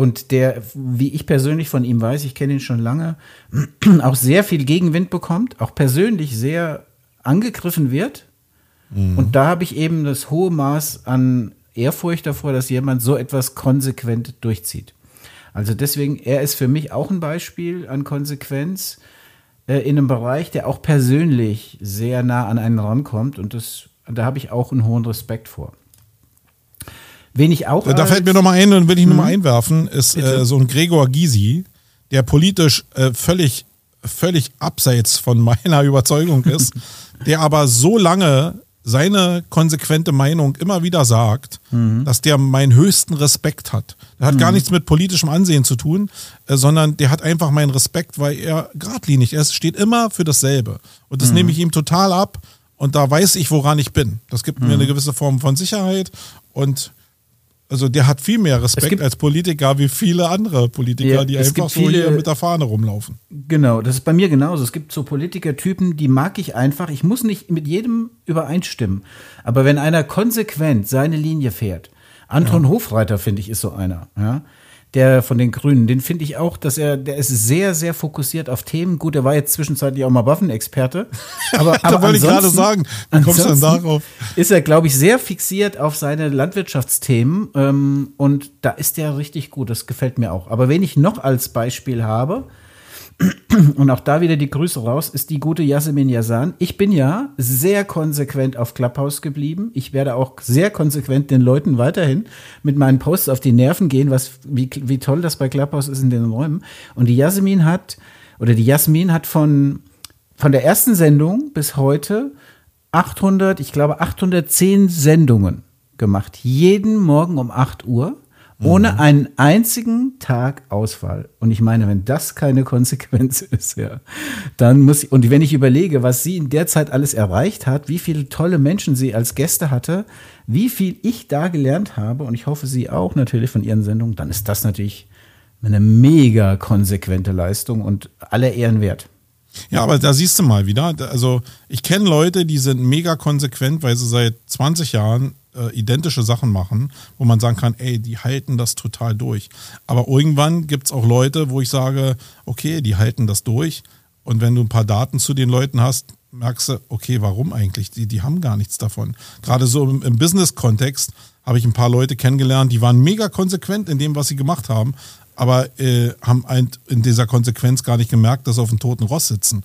und der, wie ich persönlich von ihm weiß, ich kenne ihn schon lange, auch sehr viel Gegenwind bekommt, auch persönlich sehr angegriffen wird. Mhm. Und da habe ich eben das hohe Maß an Ehrfurcht davor, dass jemand so etwas konsequent durchzieht. Also deswegen, er ist für mich auch ein Beispiel an Konsequenz äh, in einem Bereich, der auch persönlich sehr nah an einen rankommt. Und das, da habe ich auch einen hohen Respekt vor. Wen ich auch. Da fällt mir nochmal ein und will ich nochmal mhm. einwerfen, ist äh, so ein Gregor Gysi, der politisch äh, völlig, völlig abseits von meiner Überzeugung ist, der aber so lange seine konsequente Meinung immer wieder sagt, mhm. dass der meinen höchsten Respekt hat. Der hat mhm. gar nichts mit politischem Ansehen zu tun, äh, sondern der hat einfach meinen Respekt, weil er geradlinig ist, steht immer für dasselbe. Und das mhm. nehme ich ihm total ab und da weiß ich, woran ich bin. Das gibt mir mhm. eine gewisse Form von Sicherheit und also der hat viel mehr Respekt als Politiker wie viele andere Politiker, ja, die einfach so viele, hier mit der Fahne rumlaufen. Genau, das ist bei mir genauso. Es gibt so Politikertypen, die mag ich einfach. Ich muss nicht mit jedem übereinstimmen. Aber wenn einer konsequent seine Linie fährt, Anton ja. Hofreiter, finde ich, ist so einer. Ja? Der von den Grünen, den finde ich auch, dass er, der ist sehr, sehr fokussiert auf Themen. Gut, er war jetzt zwischenzeitlich auch mal Waffenexperte. Aber, da aber wollte ich gerade sagen, wie kommst du denn darauf? Ist er, glaube ich, sehr fixiert auf seine Landwirtschaftsthemen ähm, und da ist der richtig gut. Das gefällt mir auch. Aber wen ich noch als Beispiel habe, und auch da wieder die Grüße raus, ist die gute Yasemin Yazan. Ich bin ja sehr konsequent auf Clubhouse geblieben. Ich werde auch sehr konsequent den Leuten weiterhin mit meinen Posts auf die Nerven gehen, was, wie, wie toll das bei Clubhouse ist in den Räumen. Und die Yasemin hat, oder die Jasmin hat von, von der ersten Sendung bis heute 800, ich glaube 810 Sendungen gemacht. Jeden Morgen um 8 Uhr ohne mhm. einen einzigen Tag Ausfall. Und ich meine, wenn das keine Konsequenz ist, ja, dann muss ich, und wenn ich überlege, was sie in der Zeit alles erreicht hat, wie viele tolle Menschen sie als Gäste hatte, wie viel ich da gelernt habe, und ich hoffe, sie auch natürlich von ihren Sendungen, dann ist das natürlich eine mega konsequente Leistung und aller Ehren wert. Ja, aber da siehst du mal wieder, also ich kenne Leute, die sind mega konsequent, weil sie seit 20 Jahren äh, identische Sachen machen, wo man sagen kann, ey, die halten das total durch. Aber irgendwann gibt es auch Leute, wo ich sage, okay, die halten das durch. Und wenn du ein paar Daten zu den Leuten hast, merkst du, okay, warum eigentlich? Die, die haben gar nichts davon. Gerade so im, im Business-Kontext habe ich ein paar Leute kennengelernt, die waren mega konsequent in dem, was sie gemacht haben, aber äh, haben in dieser Konsequenz gar nicht gemerkt, dass sie auf dem toten Ross sitzen.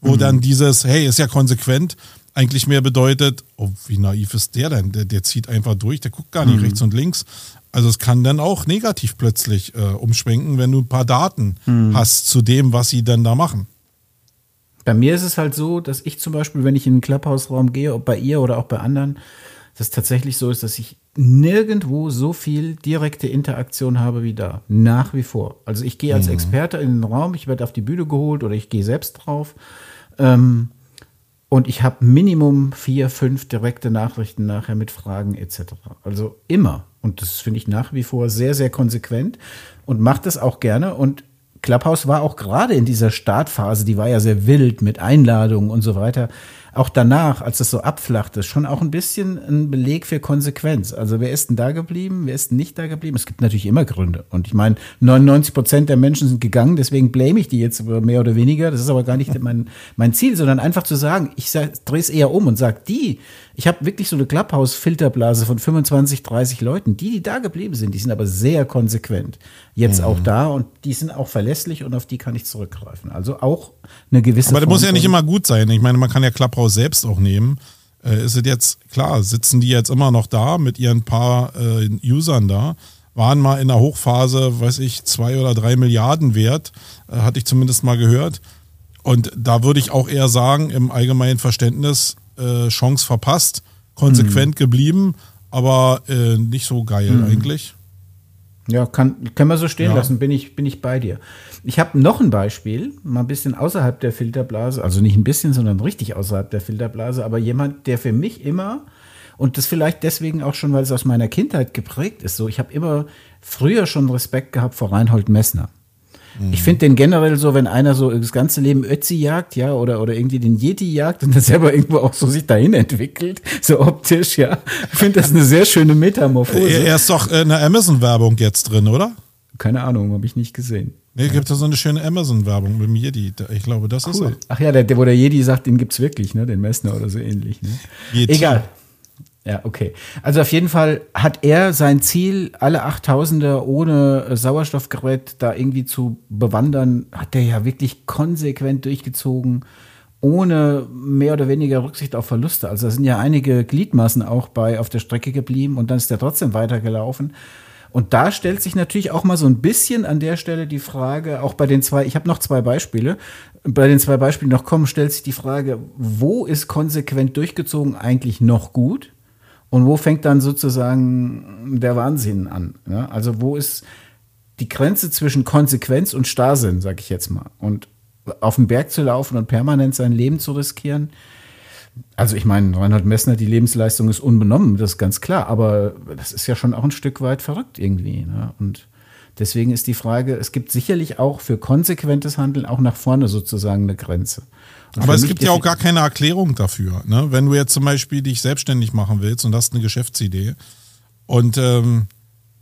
Wo mhm. dann dieses, hey, ist ja konsequent, eigentlich mehr bedeutet, oh, wie naiv ist der denn? Der, der zieht einfach durch, der guckt gar nicht mhm. rechts und links. Also es kann dann auch negativ plötzlich äh, umschwenken, wenn du ein paar Daten mhm. hast zu dem, was sie denn da machen. Bei mir ist es halt so, dass ich zum Beispiel, wenn ich in einen Clubhouse-Raum gehe, ob bei ihr oder auch bei anderen, dass es tatsächlich so ist, dass ich nirgendwo so viel direkte Interaktion habe wie da. Nach wie vor. Also ich gehe als mhm. Experte in den Raum, ich werde auf die Bühne geholt oder ich gehe selbst drauf. Ähm, und ich habe Minimum vier, fünf direkte Nachrichten nachher mit Fragen etc. Also immer. Und das finde ich nach wie vor sehr, sehr konsequent und macht das auch gerne. Und Clubhouse war auch gerade in dieser Startphase, die war ja sehr wild mit Einladungen und so weiter, auch danach, als es so abflachte, schon auch ein bisschen ein Beleg für Konsequenz. Also wer ist denn da geblieben, wer ist denn nicht da geblieben? Es gibt natürlich immer Gründe. Und ich meine, 99 Prozent der Menschen sind gegangen, deswegen blame ich die jetzt mehr oder weniger. Das ist aber gar nicht mein, mein Ziel, sondern einfach zu sagen, ich drehe es eher um und sage, die, ich habe wirklich so eine Clubhouse-Filterblase von 25, 30 Leuten. Die, die da geblieben sind, die sind aber sehr konsequent. Jetzt mhm. auch da und die sind auch verlässlich und auf die kann ich zurückgreifen. Also auch eine gewisse. Aber das muss ja nicht immer gut sein. Ich meine, man kann ja Clubhouse selbst auch nehmen. Äh, ist es jetzt, klar, sitzen die jetzt immer noch da mit ihren paar äh, Usern da, waren mal in der Hochphase, weiß ich, zwei oder drei Milliarden wert, äh, hatte ich zumindest mal gehört. Und da würde ich auch eher sagen, im allgemeinen Verständnis, äh, Chance verpasst, konsequent mhm. geblieben, aber äh, nicht so geil mhm. eigentlich. Ja, kann, können wir so stehen ja. lassen, bin ich, bin ich bei dir. Ich habe noch ein Beispiel, mal ein bisschen außerhalb der Filterblase, also nicht ein bisschen, sondern richtig außerhalb der Filterblase, aber jemand, der für mich immer, und das vielleicht deswegen auch schon, weil es aus meiner Kindheit geprägt ist, so, ich habe immer früher schon Respekt gehabt vor Reinhold Messner. Ich finde den generell so, wenn einer so das ganze Leben Ötzi jagt, ja, oder, oder irgendwie den Yeti jagt und das selber irgendwo auch so sich dahin entwickelt, so optisch, ja. Ich finde das eine sehr schöne Metamorphose. Er ist doch in der Amazon-Werbung jetzt drin, oder? Keine Ahnung, habe ich nicht gesehen. Nee, gibt es so eine schöne Amazon-Werbung mit dem Yeti. Ich glaube, das cool. ist er. Ach ja, der, wo der Yeti sagt, den gibt's wirklich, ne? Den Messner oder so ähnlich. Ne? Egal. Ja, okay. Also auf jeden Fall hat er sein Ziel, alle 8000er ohne Sauerstoffgerät da irgendwie zu bewandern, hat er ja wirklich konsequent durchgezogen, ohne mehr oder weniger Rücksicht auf Verluste. Also da sind ja einige Gliedmaßen auch bei auf der Strecke geblieben und dann ist er trotzdem weitergelaufen. Und da stellt sich natürlich auch mal so ein bisschen an der Stelle die Frage, auch bei den zwei, ich habe noch zwei Beispiele, bei den zwei Beispielen noch kommen, stellt sich die Frage, wo ist konsequent durchgezogen eigentlich noch gut? Und wo fängt dann sozusagen der Wahnsinn an? Ja? Also wo ist die Grenze zwischen Konsequenz und Starrsinn, sag ich jetzt mal. Und auf den Berg zu laufen und permanent sein Leben zu riskieren. Also ich meine, Reinhard Messner, die Lebensleistung ist unbenommen, das ist ganz klar, aber das ist ja schon auch ein Stück weit verrückt irgendwie. Ne? Und deswegen ist die Frage, es gibt sicherlich auch für konsequentes Handeln auch nach vorne sozusagen eine Grenze. Aber es gibt ja auch gar keine Erklärung dafür. Ne? Wenn du jetzt zum Beispiel dich selbstständig machen willst und hast eine Geschäftsidee und ähm,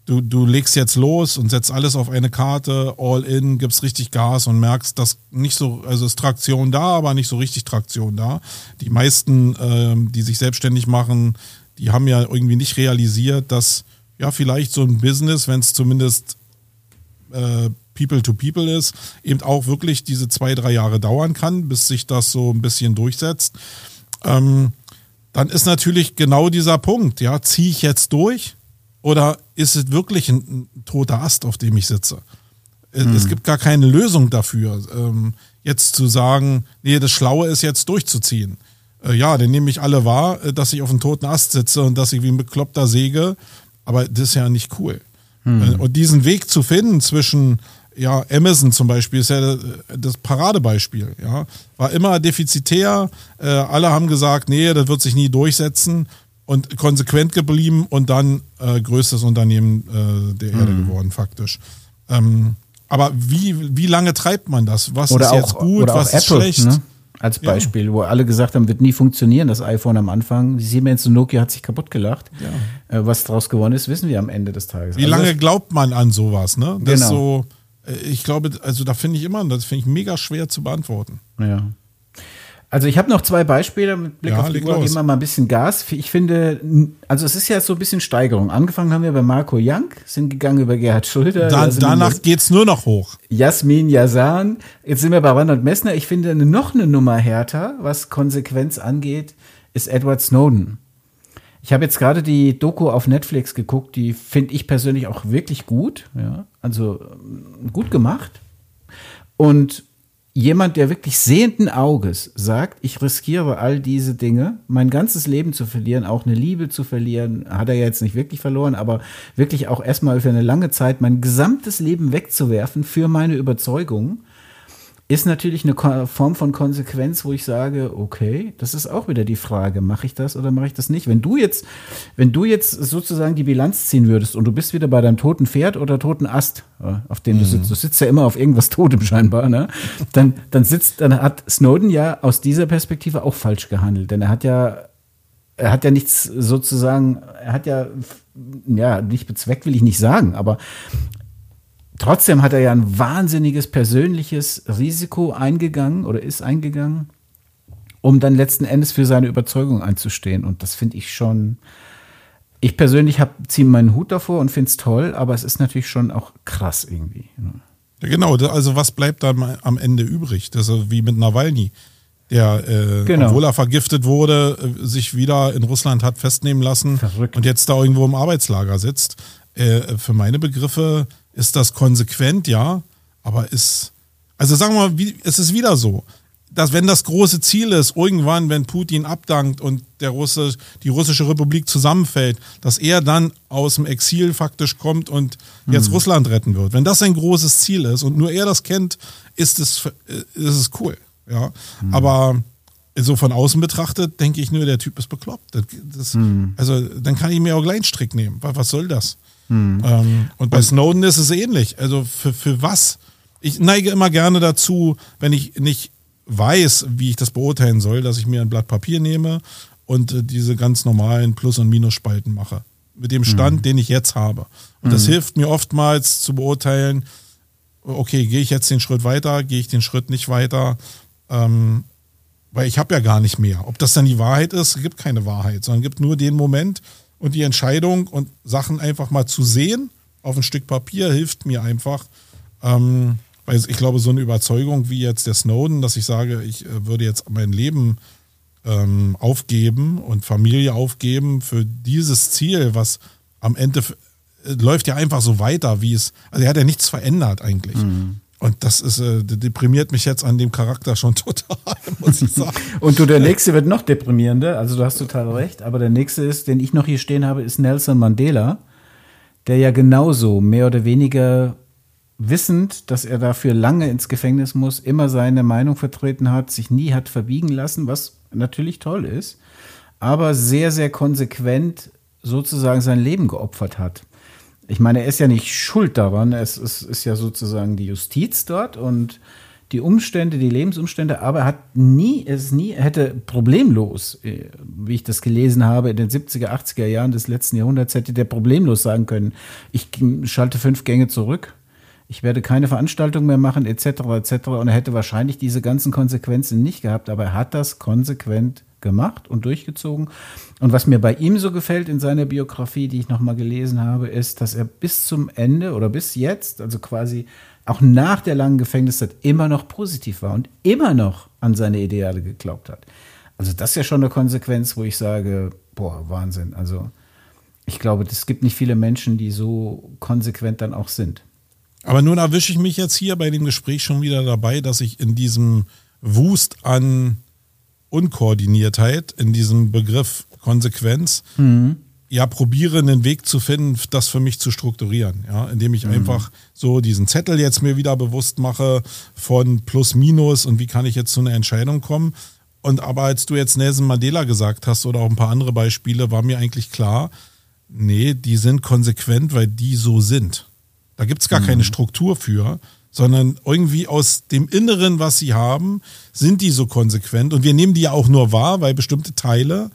du, du legst jetzt los und setzt alles auf eine Karte, all in, gibst richtig Gas und merkst, dass nicht so, also ist Traktion da, aber nicht so richtig Traktion da. Die meisten, ähm, die sich selbstständig machen, die haben ja irgendwie nicht realisiert, dass ja vielleicht so ein Business, wenn es zumindest äh, People to People ist, eben auch wirklich diese zwei, drei Jahre dauern kann, bis sich das so ein bisschen durchsetzt. Ähm, dann ist natürlich genau dieser Punkt, ja, ziehe ich jetzt durch oder ist es wirklich ein, ein toter Ast, auf dem ich sitze? Mhm. Es gibt gar keine Lösung dafür, ähm, jetzt zu sagen, nee, das Schlaue ist jetzt durchzuziehen. Äh, ja, dann nehme ich alle wahr, äh, dass ich auf einem toten Ast sitze und dass ich wie ein Bekloppter säge, aber das ist ja nicht cool. Mhm. Und diesen Weg zu finden zwischen ja, Amazon zum Beispiel ist ja das Paradebeispiel. Ja. War immer defizitär. Äh, alle haben gesagt, nee, das wird sich nie durchsetzen. Und konsequent geblieben und dann äh, größtes Unternehmen äh, der Erde mhm. geworden, faktisch. Ähm, aber wie, wie lange treibt man das? Was oder ist auch, jetzt gut, was ist Apple, schlecht? Ne? Als Beispiel, ja. wo alle gesagt haben, wird nie funktionieren, das iPhone am Anfang. Siemens und Nokia hat sich kaputt gelacht. Ja. Äh, was daraus geworden ist, wissen wir am Ende des Tages. Wie also lange glaubt man an sowas? Ne? Das genau. so äh, ich glaube, also da finde ich immer, das finde ich mega schwer zu beantworten. Ja. Also ich habe noch zwei Beispiele mit Blick ja, auf die Uhr, geben wir mal ein bisschen Gas. Ich finde, also es ist ja so ein bisschen Steigerung. Angefangen haben wir bei Marco Young, sind gegangen über Gerhard Schulter. Da, danach geht es nur noch hoch. Jasmin Yazan, jetzt sind wir bei Randall Messner. Ich finde noch eine Nummer härter, was Konsequenz angeht, ist Edward Snowden. Ich habe jetzt gerade die Doku auf Netflix geguckt, die finde ich persönlich auch wirklich gut, ja, also ähm, gut gemacht. Und jemand, der wirklich sehenden Auges sagt, ich riskiere all diese Dinge, mein ganzes Leben zu verlieren, auch eine Liebe zu verlieren, hat er jetzt nicht wirklich verloren, aber wirklich auch erstmal für eine lange Zeit mein gesamtes Leben wegzuwerfen für meine Überzeugung, ist natürlich eine Form von Konsequenz, wo ich sage, okay, das ist auch wieder die Frage, mache ich das oder mache ich das nicht? Wenn du jetzt, wenn du jetzt sozusagen die Bilanz ziehen würdest und du bist wieder bei deinem toten Pferd oder toten Ast, auf dem du sitzt, du sitzt ja immer auf irgendwas Totem scheinbar, ne? Dann, dann sitzt, dann hat Snowden ja aus dieser Perspektive auch falsch gehandelt, denn er hat ja, er hat ja nichts sozusagen, er hat ja, ja, nicht bezweckt will ich nicht sagen, aber trotzdem hat er ja ein wahnsinniges persönliches Risiko eingegangen oder ist eingegangen, um dann letzten Endes für seine Überzeugung einzustehen. Und das finde ich schon. Ich persönlich ziehe meinen Hut davor und finde es toll, aber es ist natürlich schon auch krass irgendwie. Ja, genau, also was bleibt da am Ende übrig? Das ist wie mit Nawalny, der, äh, genau. obwohl er vergiftet wurde, äh, sich wieder in Russland hat festnehmen lassen Verrückt. und jetzt da irgendwo im Arbeitslager sitzt. Äh, für meine Begriffe ist das konsequent, ja, aber ist, also sagen wir mal, wie, es ist wieder so, dass wenn das große Ziel ist, irgendwann, wenn Putin abdankt und der Russe, die russische Republik zusammenfällt, dass er dann aus dem Exil faktisch kommt und jetzt mhm. Russland retten wird. Wenn das ein großes Ziel ist und nur er das kennt, ist es, ist es cool. Ja, mhm. aber so von außen betrachtet, denke ich nur, der Typ ist bekloppt. Das, das, mhm. Also dann kann ich mir auch gleich einen Strick nehmen. Was soll das? Hm. Ähm, und bei Snowden ist es ähnlich. Also für, für was? Ich neige immer gerne dazu, wenn ich nicht weiß, wie ich das beurteilen soll, dass ich mir ein Blatt Papier nehme und äh, diese ganz normalen Plus- und Minusspalten mache. Mit dem Stand, mhm. den ich jetzt habe. Und mhm. das hilft mir oftmals zu beurteilen, okay, gehe ich jetzt den Schritt weiter, gehe ich den Schritt nicht weiter, ähm, weil ich habe ja gar nicht mehr. Ob das dann die Wahrheit ist, gibt keine Wahrheit, sondern gibt nur den Moment, und die Entscheidung und Sachen einfach mal zu sehen auf ein Stück Papier hilft mir einfach. Ähm, weil ich glaube, so eine Überzeugung wie jetzt der Snowden, dass ich sage, ich äh, würde jetzt mein Leben ähm, aufgeben und Familie aufgeben für dieses Ziel, was am Ende äh, läuft ja einfach so weiter, wie es, also er hat ja nichts verändert eigentlich. Mhm. Und das ist, äh, deprimiert mich jetzt an dem Charakter schon total, muss ich sagen. und du, der nächste wird noch deprimierender, also du hast total recht, aber der nächste ist, den ich noch hier stehen habe, ist Nelson Mandela, der ja genauso mehr oder weniger wissend, dass er dafür lange ins Gefängnis muss, immer seine Meinung vertreten hat, sich nie hat verbiegen lassen, was natürlich toll ist, aber sehr, sehr konsequent sozusagen sein Leben geopfert hat ich meine, er ist ja nicht schuld daran, es ist, ist ja sozusagen die Justiz dort und die Umstände, die Lebensumstände, aber er hat nie, es nie, hätte problemlos, äh, wie ich das gelesen habe, in den 70er, 80er Jahren des letzten Jahrhunderts, hätte der problemlos sagen können, ich schalte fünf Gänge zurück, ich werde keine Veranstaltung mehr machen, etc., etc. Und er hätte wahrscheinlich diese ganzen Konsequenzen nicht gehabt, aber er hat das konsequent gemacht und durchgezogen. Und was mir bei ihm so gefällt in seiner Biografie, die ich nochmal gelesen habe, ist, dass er bis zum Ende oder bis jetzt, also quasi auch nach der langen Gefängniszeit, immer noch positiv war und immer noch an seine Ideale geglaubt hat. Also das ist ja schon eine Konsequenz, wo ich sage, boah, Wahnsinn. Also ich glaube, es gibt nicht viele Menschen, die so konsequent dann auch sind. Aber nun erwische ich mich jetzt hier bei dem Gespräch schon wieder dabei, dass ich in diesem Wust an Unkoordiniertheit in diesem Begriff Konsequenz mhm. ja probiere einen Weg zu finden, das für mich zu strukturieren, ja, indem ich mhm. einfach so diesen Zettel jetzt mir wieder bewusst mache von Plus Minus und wie kann ich jetzt zu einer Entscheidung kommen. Und aber als du jetzt Nelson Mandela gesagt hast oder auch ein paar andere Beispiele, war mir eigentlich klar, nee, die sind konsequent, weil die so sind. Da gibt es gar mhm. keine Struktur für, sondern irgendwie aus dem Inneren, was sie haben, sind die so konsequent. Und wir nehmen die ja auch nur wahr, weil bestimmte Teile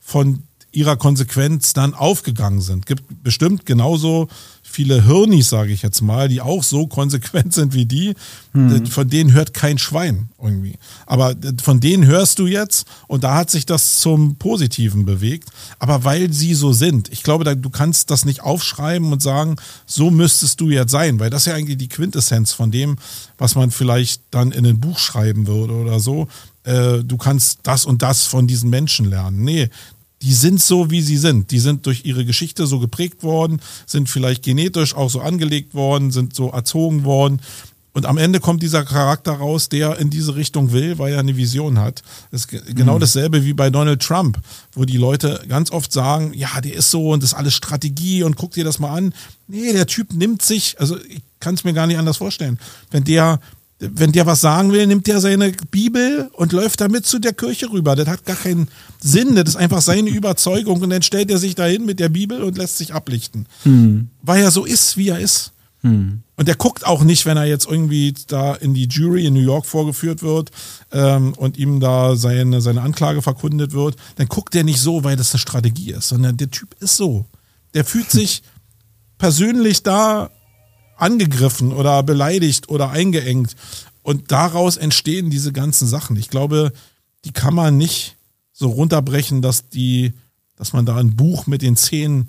von ihrer Konsequenz dann aufgegangen sind. Gibt bestimmt genauso viele Hirnis, sage ich jetzt mal, die auch so konsequent sind wie die. Mhm. Von denen hört kein Schwein irgendwie. Aber von denen hörst du jetzt und da hat sich das zum Positiven bewegt. Aber weil sie so sind, ich glaube, du kannst das nicht aufschreiben und sagen, so müsstest du jetzt sein, weil das ist ja eigentlich die Quintessenz von dem, was man vielleicht dann in ein Buch schreiben würde oder so äh, du kannst das und das von diesen Menschen lernen. Nee, die sind so, wie sie sind. Die sind durch ihre Geschichte so geprägt worden, sind vielleicht genetisch auch so angelegt worden, sind so erzogen worden. Und am Ende kommt dieser Charakter raus, der in diese Richtung will, weil er eine Vision hat. Das ist genau mhm. dasselbe wie bei Donald Trump, wo die Leute ganz oft sagen, ja, der ist so und das ist alles Strategie und guck dir das mal an. Nee, der Typ nimmt sich, also ich kann es mir gar nicht anders vorstellen. Wenn der, wenn der was sagen will, nimmt der seine Bibel und läuft damit zu der Kirche rüber. Das hat gar keinen Sinn. Das ist einfach seine Überzeugung und dann stellt er sich dahin mit der Bibel und lässt sich ablichten. Mhm. Weil er so ist, wie er ist. Hm. Und der guckt auch nicht, wenn er jetzt irgendwie da in die Jury in New York vorgeführt wird ähm, und ihm da seine, seine Anklage verkundet wird, dann guckt der nicht so, weil das eine Strategie ist, sondern der Typ ist so. Der fühlt sich persönlich da angegriffen oder beleidigt oder eingeengt. Und daraus entstehen diese ganzen Sachen. Ich glaube, die kann man nicht so runterbrechen, dass die, dass man da ein Buch mit den zehn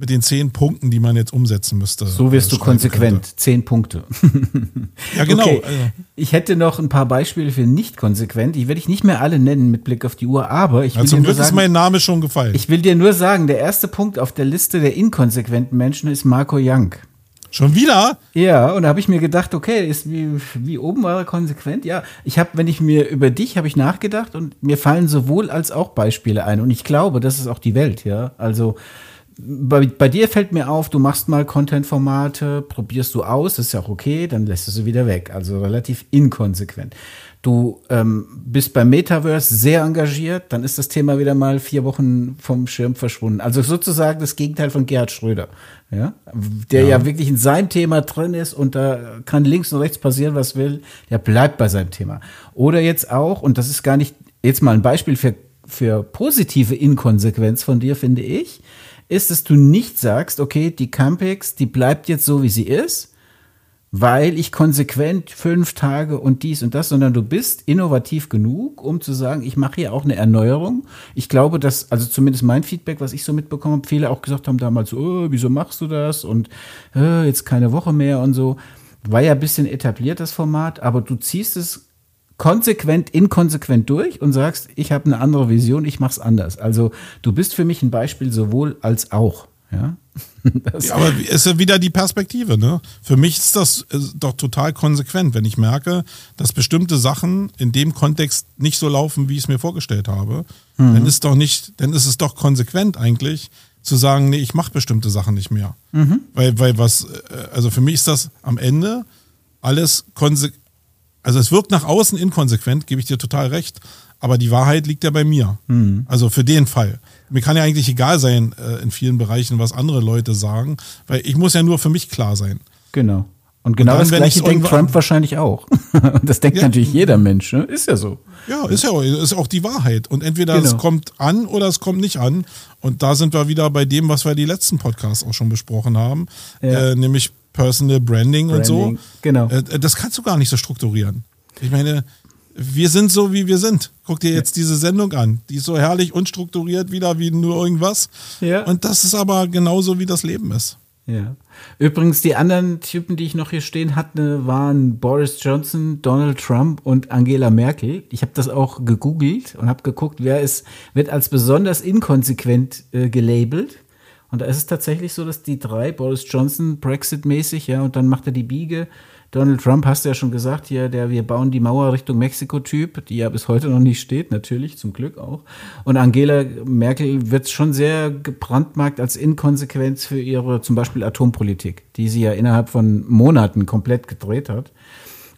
mit den zehn Punkten, die man jetzt umsetzen müsste. So wirst du konsequent. Könnte. Zehn Punkte. ja, genau. Okay. Ich hätte noch ein paar Beispiele für nicht konsequent. Ich werde ich nicht mehr alle nennen mit Blick auf die Uhr, aber ich will ja, zum dir Glück sagen, ist mein Name schon gefallen. Ich will dir nur sagen, der erste Punkt auf der Liste der inkonsequenten Menschen ist Marco Young. Schon wieder? Ja, und da habe ich mir gedacht, okay, ist wie, wie oben war er konsequent. Ja, ich habe, wenn ich mir über dich habe ich nachgedacht und mir fallen sowohl als auch Beispiele ein und ich glaube, das ist auch die Welt, ja. Also bei, bei dir fällt mir auf, du machst mal Content-Formate, probierst du aus, ist ja auch okay, dann lässt du sie wieder weg. Also relativ inkonsequent. Du ähm, bist beim Metaverse sehr engagiert, dann ist das Thema wieder mal vier Wochen vom Schirm verschwunden. Also sozusagen das Gegenteil von Gerhard Schröder, ja, der ja. ja wirklich in seinem Thema drin ist und da kann links und rechts passieren, was will. Der bleibt bei seinem Thema. Oder jetzt auch, und das ist gar nicht jetzt mal ein Beispiel für für positive Inkonsequenz von dir, finde ich ist, dass du nicht sagst, okay, die Campix, die bleibt jetzt so, wie sie ist, weil ich konsequent fünf Tage und dies und das, sondern du bist innovativ genug, um zu sagen, ich mache hier auch eine Erneuerung. Ich glaube, dass, also zumindest mein Feedback, was ich so mitbekommen habe, viele auch gesagt haben damals, oh, wieso machst du das und oh, jetzt keine Woche mehr und so. War ja ein bisschen etabliert, das Format, aber du ziehst es konsequent, inkonsequent durch und sagst, ich habe eine andere Vision, ich mache es anders. Also du bist für mich ein Beispiel sowohl als auch. Ja, ja aber es ist ja wieder die Perspektive. Ne? Für mich ist das äh, doch total konsequent, wenn ich merke, dass bestimmte Sachen in dem Kontext nicht so laufen, wie ich es mir vorgestellt habe. Mhm. Dann ist doch nicht, dann ist es doch konsequent eigentlich zu sagen, nee, ich mache bestimmte Sachen nicht mehr. Mhm. Weil, weil was, äh, also für mich ist das am Ende alles konsequent also es wirkt nach außen inkonsequent, gebe ich dir total recht, aber die Wahrheit liegt ja bei mir. Mhm. Also für den Fall. Mir kann ja eigentlich egal sein äh, in vielen Bereichen, was andere Leute sagen, weil ich muss ja nur für mich klar sein. Genau. Und genau und dann, das gleiche denkt Trump wahrscheinlich auch. das denkt ja, natürlich jeder Mensch, ne? ist ja so. Ja, ist ja ist auch die Wahrheit. Und entweder genau. es kommt an oder es kommt nicht an. Und da sind wir wieder bei dem, was wir die letzten Podcasts auch schon besprochen haben, ja. äh, nämlich Personal Branding, Branding und so. Genau. Äh, das kannst du gar nicht so strukturieren. Ich meine, wir sind so, wie wir sind. Guck dir jetzt diese Sendung an. Die ist so herrlich unstrukturiert wieder wie nur irgendwas. Ja. Und das ist aber genauso, wie das Leben ist. Ja. Übrigens, die anderen Typen, die ich noch hier stehen hatte, waren Boris Johnson, Donald Trump und Angela Merkel. Ich habe das auch gegoogelt und habe geguckt, wer ist, wird als besonders inkonsequent äh, gelabelt. Und da ist es tatsächlich so, dass die drei, Boris Johnson, Brexit-mäßig, ja, und dann macht er die Biege. Donald Trump, hast du ja schon gesagt, hier, der Wir bauen die Mauer Richtung Mexiko-Typ, die ja bis heute noch nicht steht, natürlich, zum Glück auch. Und Angela Merkel wird schon sehr gebrandmarkt als Inkonsequenz für ihre zum Beispiel Atompolitik, die sie ja innerhalb von Monaten komplett gedreht hat.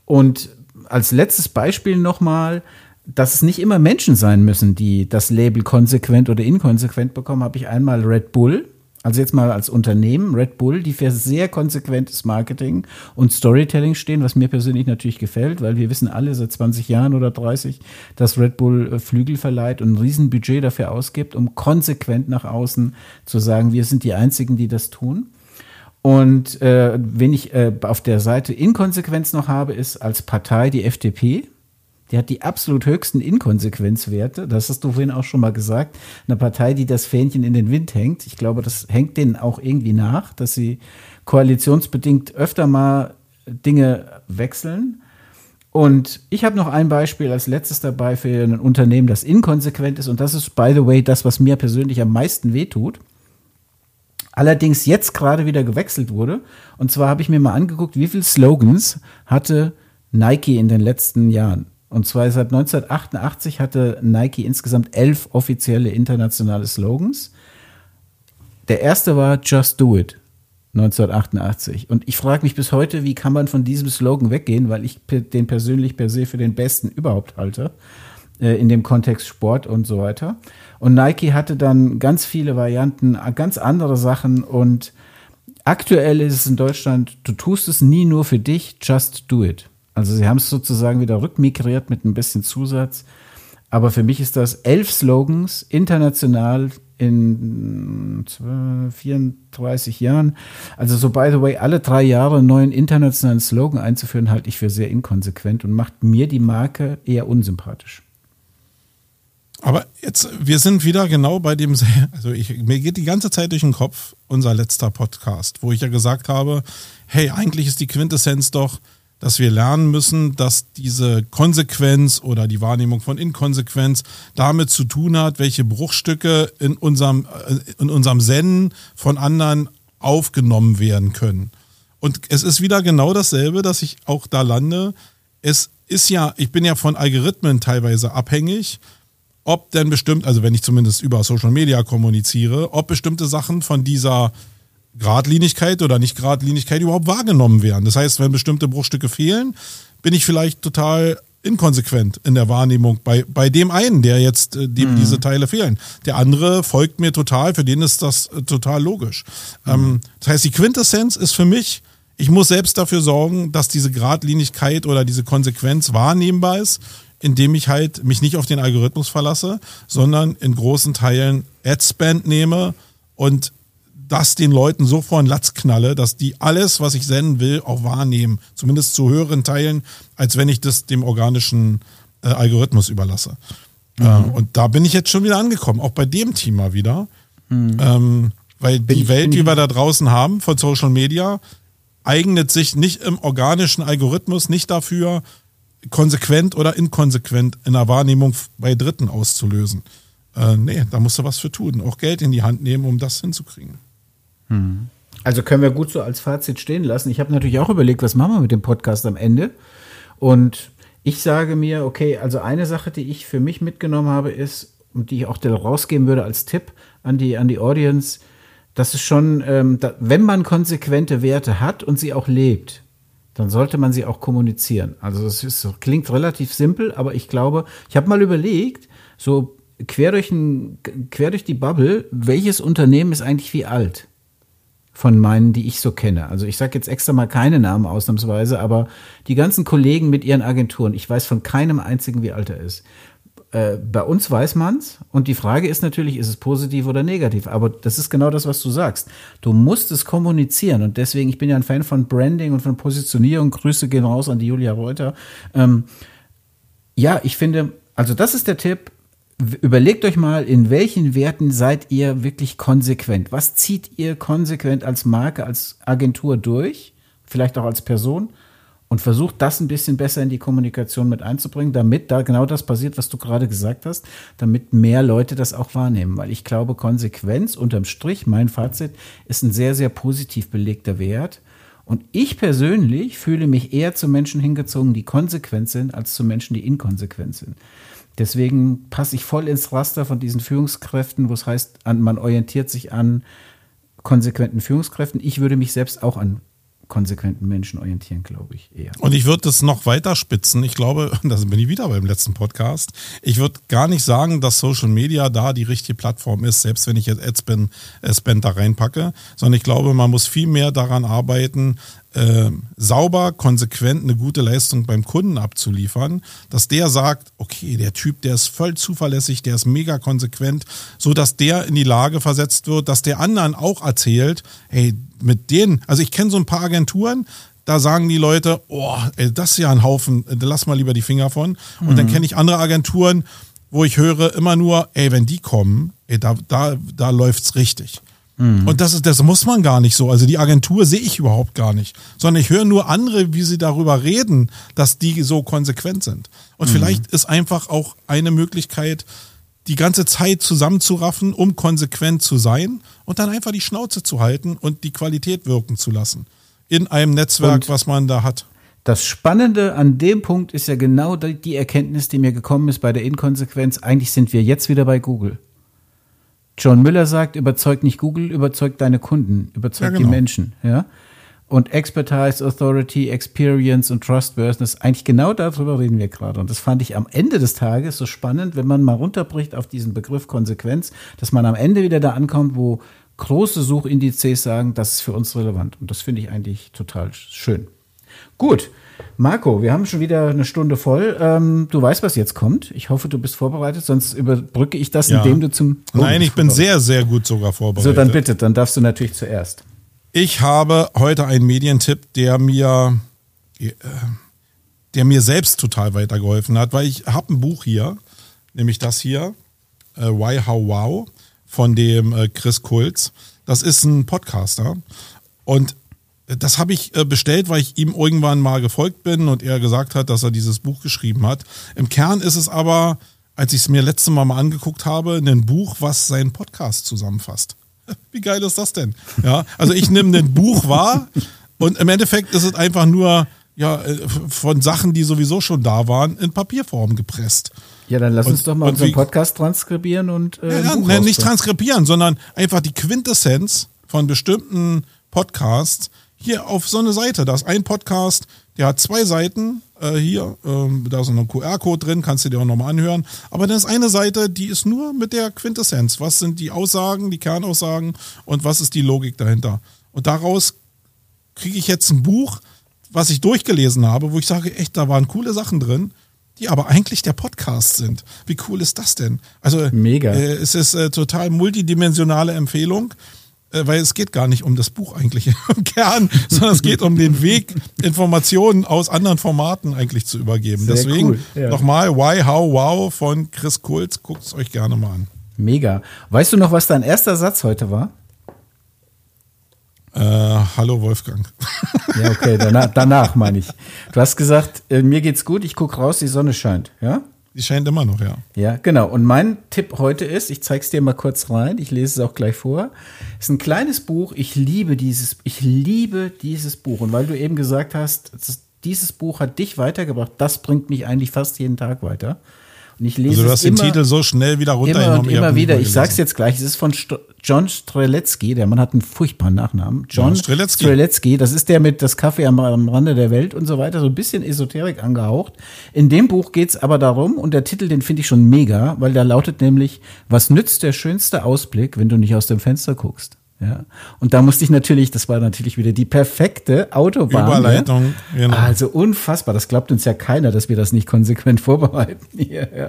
Und als letztes Beispiel nochmal, dass es nicht immer Menschen sein müssen, die das Label konsequent oder inkonsequent bekommen, habe ich einmal Red Bull also jetzt mal als Unternehmen, Red Bull, die für sehr konsequentes Marketing und Storytelling stehen, was mir persönlich natürlich gefällt, weil wir wissen alle seit 20 Jahren oder 30, dass Red Bull äh, Flügel verleiht und ein Riesenbudget dafür ausgibt, um konsequent nach außen zu sagen, wir sind die Einzigen, die das tun. Und äh, wenn ich äh, auf der Seite Inkonsequenz noch habe, ist als Partei die FDP die hat die absolut höchsten Inkonsequenzwerte. Das hast du vorhin auch schon mal gesagt. Eine Partei, die das Fähnchen in den Wind hängt. Ich glaube, das hängt denen auch irgendwie nach, dass sie koalitionsbedingt öfter mal Dinge wechseln. Und ich habe noch ein Beispiel als letztes dabei für ein Unternehmen, das inkonsequent ist. Und das ist, by the way, das, was mir persönlich am meisten wehtut. allerdings jetzt gerade wieder gewechselt wurde. Und zwar habe ich mir mal angeguckt, wie viele Slogans hatte Nike in den letzten Jahren. Und zwar seit 1988 hatte Nike insgesamt elf offizielle internationale Slogans. Der erste war Just Do It 1988. Und ich frage mich bis heute, wie kann man von diesem Slogan weggehen, weil ich den persönlich per se für den besten überhaupt halte, äh, in dem Kontext Sport und so weiter. Und Nike hatte dann ganz viele Varianten, ganz andere Sachen und aktuell ist es in Deutschland, du tust es nie nur für dich, just do it. Also sie haben es sozusagen wieder rückmigriert mit ein bisschen Zusatz. Aber für mich ist das elf Slogans international in 34 Jahren. Also so by the way, alle drei Jahre einen neuen internationalen Slogan einzuführen, halte ich für sehr inkonsequent und macht mir die Marke eher unsympathisch. Aber jetzt, wir sind wieder genau bei dem, also ich, mir geht die ganze Zeit durch den Kopf unser letzter Podcast, wo ich ja gesagt habe, hey, eigentlich ist die Quintessenz doch, dass wir lernen müssen, dass diese Konsequenz oder die Wahrnehmung von Inkonsequenz damit zu tun hat, welche Bruchstücke in unserem, äh, in unserem Zen von anderen aufgenommen werden können. Und es ist wieder genau dasselbe, dass ich auch da lande. Es ist ja, ich bin ja von Algorithmen teilweise abhängig, ob denn bestimmt, also wenn ich zumindest über Social Media kommuniziere, ob bestimmte Sachen von dieser Gradlinigkeit oder nicht Gradlinigkeit überhaupt wahrgenommen werden. Das heißt, wenn bestimmte Bruchstücke fehlen, bin ich vielleicht total inkonsequent in der Wahrnehmung bei, bei dem einen, der jetzt, äh, dem mhm. diese Teile fehlen. Der andere folgt mir total, für den ist das äh, total logisch. Mhm. Ähm, das heißt, die Quintessenz ist für mich, ich muss selbst dafür sorgen, dass diese Gradlinigkeit oder diese Konsequenz wahrnehmbar ist, indem ich halt mich nicht auf den Algorithmus verlasse, sondern in großen Teilen Adspend nehme und das den Leuten so vor den Latz knalle, dass die alles, was ich senden will, auch wahrnehmen. Zumindest zu höheren Teilen, als wenn ich das dem organischen äh, Algorithmus überlasse. Mhm. Äh, und da bin ich jetzt schon wieder angekommen, auch bei dem Thema wieder. Mhm. Ähm, weil bin die Welt, die wir da draußen haben von Social Media, eignet sich nicht im organischen Algorithmus nicht dafür, konsequent oder inkonsequent in der Wahrnehmung bei Dritten auszulösen. Äh, nee, da musst du was für tun. Auch Geld in die Hand nehmen, um das hinzukriegen. Hm. Also können wir gut so als Fazit stehen lassen. Ich habe natürlich auch überlegt, was machen wir mit dem Podcast am Ende. Und ich sage mir, okay, also eine Sache, die ich für mich mitgenommen habe, ist, und die ich auch rausgeben würde als Tipp an die, an die Audience, dass es schon, ähm, da, wenn man konsequente Werte hat und sie auch lebt, dann sollte man sie auch kommunizieren. Also das ist, klingt relativ simpel, aber ich glaube, ich habe mal überlegt, so quer durch, ein, quer durch die Bubble, welches Unternehmen ist eigentlich wie alt? Von meinen, die ich so kenne. Also ich sage jetzt extra mal keine Namen ausnahmsweise, aber die ganzen Kollegen mit ihren Agenturen, ich weiß von keinem einzigen, wie alt er ist. Äh, bei uns weiß man's und die Frage ist natürlich, ist es positiv oder negativ? Aber das ist genau das, was du sagst. Du musst es kommunizieren und deswegen, ich bin ja ein Fan von Branding und von Positionierung. Grüße gehen raus an die Julia Reuter. Ähm, ja, ich finde, also das ist der Tipp. Überlegt euch mal, in welchen Werten seid ihr wirklich konsequent? Was zieht ihr konsequent als Marke, als Agentur durch? Vielleicht auch als Person? und versucht das ein bisschen besser in die Kommunikation mit einzubringen, damit da genau das passiert, was du gerade gesagt hast, damit mehr Leute das auch wahrnehmen. Weil ich glaube, Konsequenz unterm Strich, mein Fazit, ist ein sehr, sehr positiv belegter Wert. Und ich persönlich fühle mich eher zu Menschen hingezogen, die konsequent sind, als zu Menschen, die inkonsequent sind. Deswegen passe ich voll ins Raster von diesen Führungskräften, wo es heißt, man orientiert sich an konsequenten Führungskräften. Ich würde mich selbst auch an konsequenten Menschen orientieren, glaube ich eher. Und ich würde das noch weiter spitzen. Ich glaube, da bin ich wieder beim letzten Podcast. Ich würde gar nicht sagen, dass Social Media da die richtige Plattform ist, selbst wenn ich jetzt Adspend, Adspend da reinpacke, sondern ich glaube, man muss viel mehr daran arbeiten, äh, sauber, konsequent eine gute Leistung beim Kunden abzuliefern, dass der sagt, okay, der Typ, der ist voll zuverlässig, der ist mega konsequent, so dass der in die Lage versetzt wird, dass der anderen auch erzählt, hey, mit denen, also ich kenne so ein paar Agenturen, da sagen die Leute, oh, ey, das ist ja ein Haufen, lass mal lieber die Finger von. Und mhm. dann kenne ich andere Agenturen, wo ich höre immer nur, ey, wenn die kommen, ey, da, da, da läuft's richtig. Mhm. Und das ist, das muss man gar nicht so. Also die Agentur sehe ich überhaupt gar nicht. Sondern ich höre nur andere, wie sie darüber reden, dass die so konsequent sind. Und mhm. vielleicht ist einfach auch eine Möglichkeit, die ganze Zeit zusammenzuraffen, um konsequent zu sein und dann einfach die Schnauze zu halten und die Qualität wirken zu lassen in einem Netzwerk, und was man da hat. Das Spannende an dem Punkt ist ja genau die Erkenntnis, die mir gekommen ist bei der Inkonsequenz. Eigentlich sind wir jetzt wieder bei Google. John Müller sagt, überzeug nicht Google, überzeug deine Kunden, überzeug ja, genau. die Menschen. Ja? Und Expertise, Authority, Experience und Trustworthiness, eigentlich genau darüber reden wir gerade. Und das fand ich am Ende des Tages so spannend, wenn man mal runterbricht auf diesen Begriff Konsequenz, dass man am Ende wieder da ankommt, wo große Suchindizes sagen, das ist für uns relevant. Und das finde ich eigentlich total schön. Gut. Marco, wir haben schon wieder eine Stunde voll. Ähm, du weißt, was jetzt kommt. Ich hoffe, du bist vorbereitet, sonst überbrücke ich das, ja. indem du zum. Oh, Nein, ich bin sehr, sehr gut sogar vorbereitet. So, dann bitte, dann darfst du natürlich zuerst. Ich habe heute einen Medientipp, der mir, äh, der mir selbst total weitergeholfen hat, weil ich habe ein Buch hier, nämlich das hier, äh, Why How Wow von dem äh, Chris Kulz. Das ist ein Podcaster und das habe ich äh, bestellt, weil ich ihm irgendwann mal gefolgt bin und er gesagt hat, dass er dieses Buch geschrieben hat. Im Kern ist es aber, als ich es mir letztes Mal mal angeguckt habe, ein Buch, was seinen Podcast zusammenfasst. Wie geil ist das denn? Ja, also ich nehme ein Buch wahr und im Endeffekt ist es einfach nur ja, äh, von Sachen, die sowieso schon da waren, in Papierform gepresst. Ja, dann lass und, uns doch mal unseren Podcast transkribieren und äh, ja, ja, nicht transkribieren, sondern einfach die Quintessenz von bestimmten Podcasts hier auf so eine Seite. Da ist ein Podcast, der hat zwei Seiten. Äh, hier, ähm, da ist noch ein QR-Code drin, kannst du dir auch nochmal anhören. Aber dann ist eine Seite, die ist nur mit der Quintessenz. Was sind die Aussagen, die Kernaussagen und was ist die Logik dahinter? Und daraus kriege ich jetzt ein Buch, was ich durchgelesen habe, wo ich sage, echt, da waren coole Sachen drin die aber eigentlich der Podcast sind. Wie cool ist das denn? Also mega. Äh, es ist äh, total multidimensionale Empfehlung. Äh, weil es geht gar nicht um das Buch eigentlich im Kern, sondern es geht um den Weg, Informationen aus anderen Formaten eigentlich zu übergeben. Sehr Deswegen cool, ja. nochmal Why, How, Wow von Chris Kulz. Guckt es euch gerne mal an. Mega. Weißt du noch, was dein erster Satz heute war? Äh, hallo Wolfgang. Ja, okay, danach, danach meine ich. Du hast gesagt, äh, mir geht's gut, ich gucke raus, die Sonne scheint, ja? Die scheint immer noch, ja. Ja, genau. Und mein Tipp heute ist, ich zeige es dir mal kurz rein, ich lese es auch gleich vor. Es ist ein kleines Buch. Ich liebe dieses, ich liebe dieses Buch. Und weil du eben gesagt hast, dieses Buch hat dich weitergebracht, das bringt mich eigentlich fast jeden Tag weiter. Und ich lese also du hast den Titel so schnell wieder runter. Immer und immer wieder. Ich sag's jetzt gleich. Es ist von St John Streletzky. Der Mann hat einen furchtbaren Nachnamen. John ja, Streletzky. Streletzky. Das ist der mit das Kaffee am, am, Rande der Welt und so weiter. So ein bisschen Esoterik angehaucht. In dem Buch geht's aber darum, und der Titel, den finde ich schon mega, weil der lautet nämlich, was nützt der schönste Ausblick, wenn du nicht aus dem Fenster guckst? Ja. Und da musste ich natürlich, das war natürlich wieder die perfekte Autobahn. Überleitung, ja. genau. Also unfassbar. Das glaubt uns ja keiner, dass wir das nicht konsequent vorbereiten hier, ja.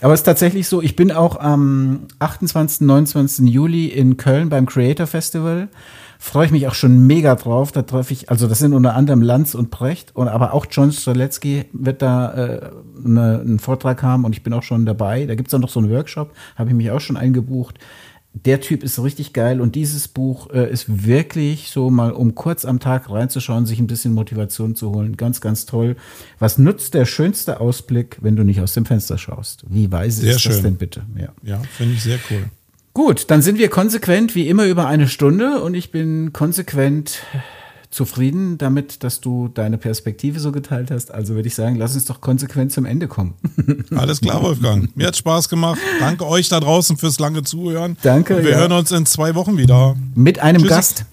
Aber es ist tatsächlich so, ich bin auch am 28., 29. Juli in Köln beim Creator Festival. Freue ich mich auch schon mega drauf. Da treffe ich, also das sind unter anderem Lanz und Brecht, und aber auch John Streletzky wird da äh, eine, einen Vortrag haben und ich bin auch schon dabei. Da gibt es dann noch so einen Workshop, habe ich mich auch schon eingebucht der Typ ist richtig geil und dieses Buch äh, ist wirklich so mal, um kurz am Tag reinzuschauen, sich ein bisschen Motivation zu holen. Ganz, ganz toll. Was nutzt der schönste Ausblick, wenn du nicht aus dem Fenster schaust? Wie weise sehr ist schön. das denn bitte? Ja, ja finde ich sehr cool. Gut, dann sind wir konsequent wie immer über eine Stunde und ich bin konsequent zufrieden damit, dass du deine Perspektive so geteilt hast. Also würde ich sagen, lass uns doch konsequent zum Ende kommen. Alles klar, Wolfgang. Mir hat Spaß gemacht. Danke euch da draußen fürs lange Zuhören. Danke. Und wir ja. hören uns in zwei Wochen wieder. Mit einem Tschüss. Gast.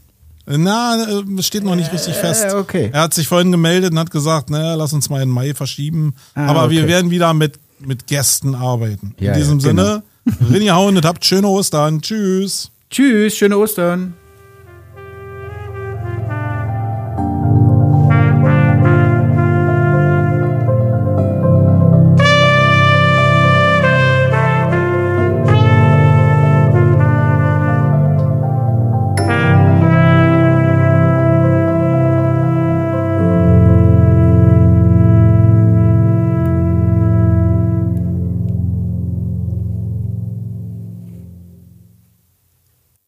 Na, es steht noch nicht richtig fest. Äh, okay. Er hat sich vorhin gemeldet und hat gesagt, naja, lass uns mal in Mai verschieben. Ah, Aber okay. wir werden wieder mit, mit Gästen arbeiten. Ja, in diesem ja, genau. Sinne, Rinja hauen und habt schöne Ostern. Tschüss. Tschüss, schöne Ostern.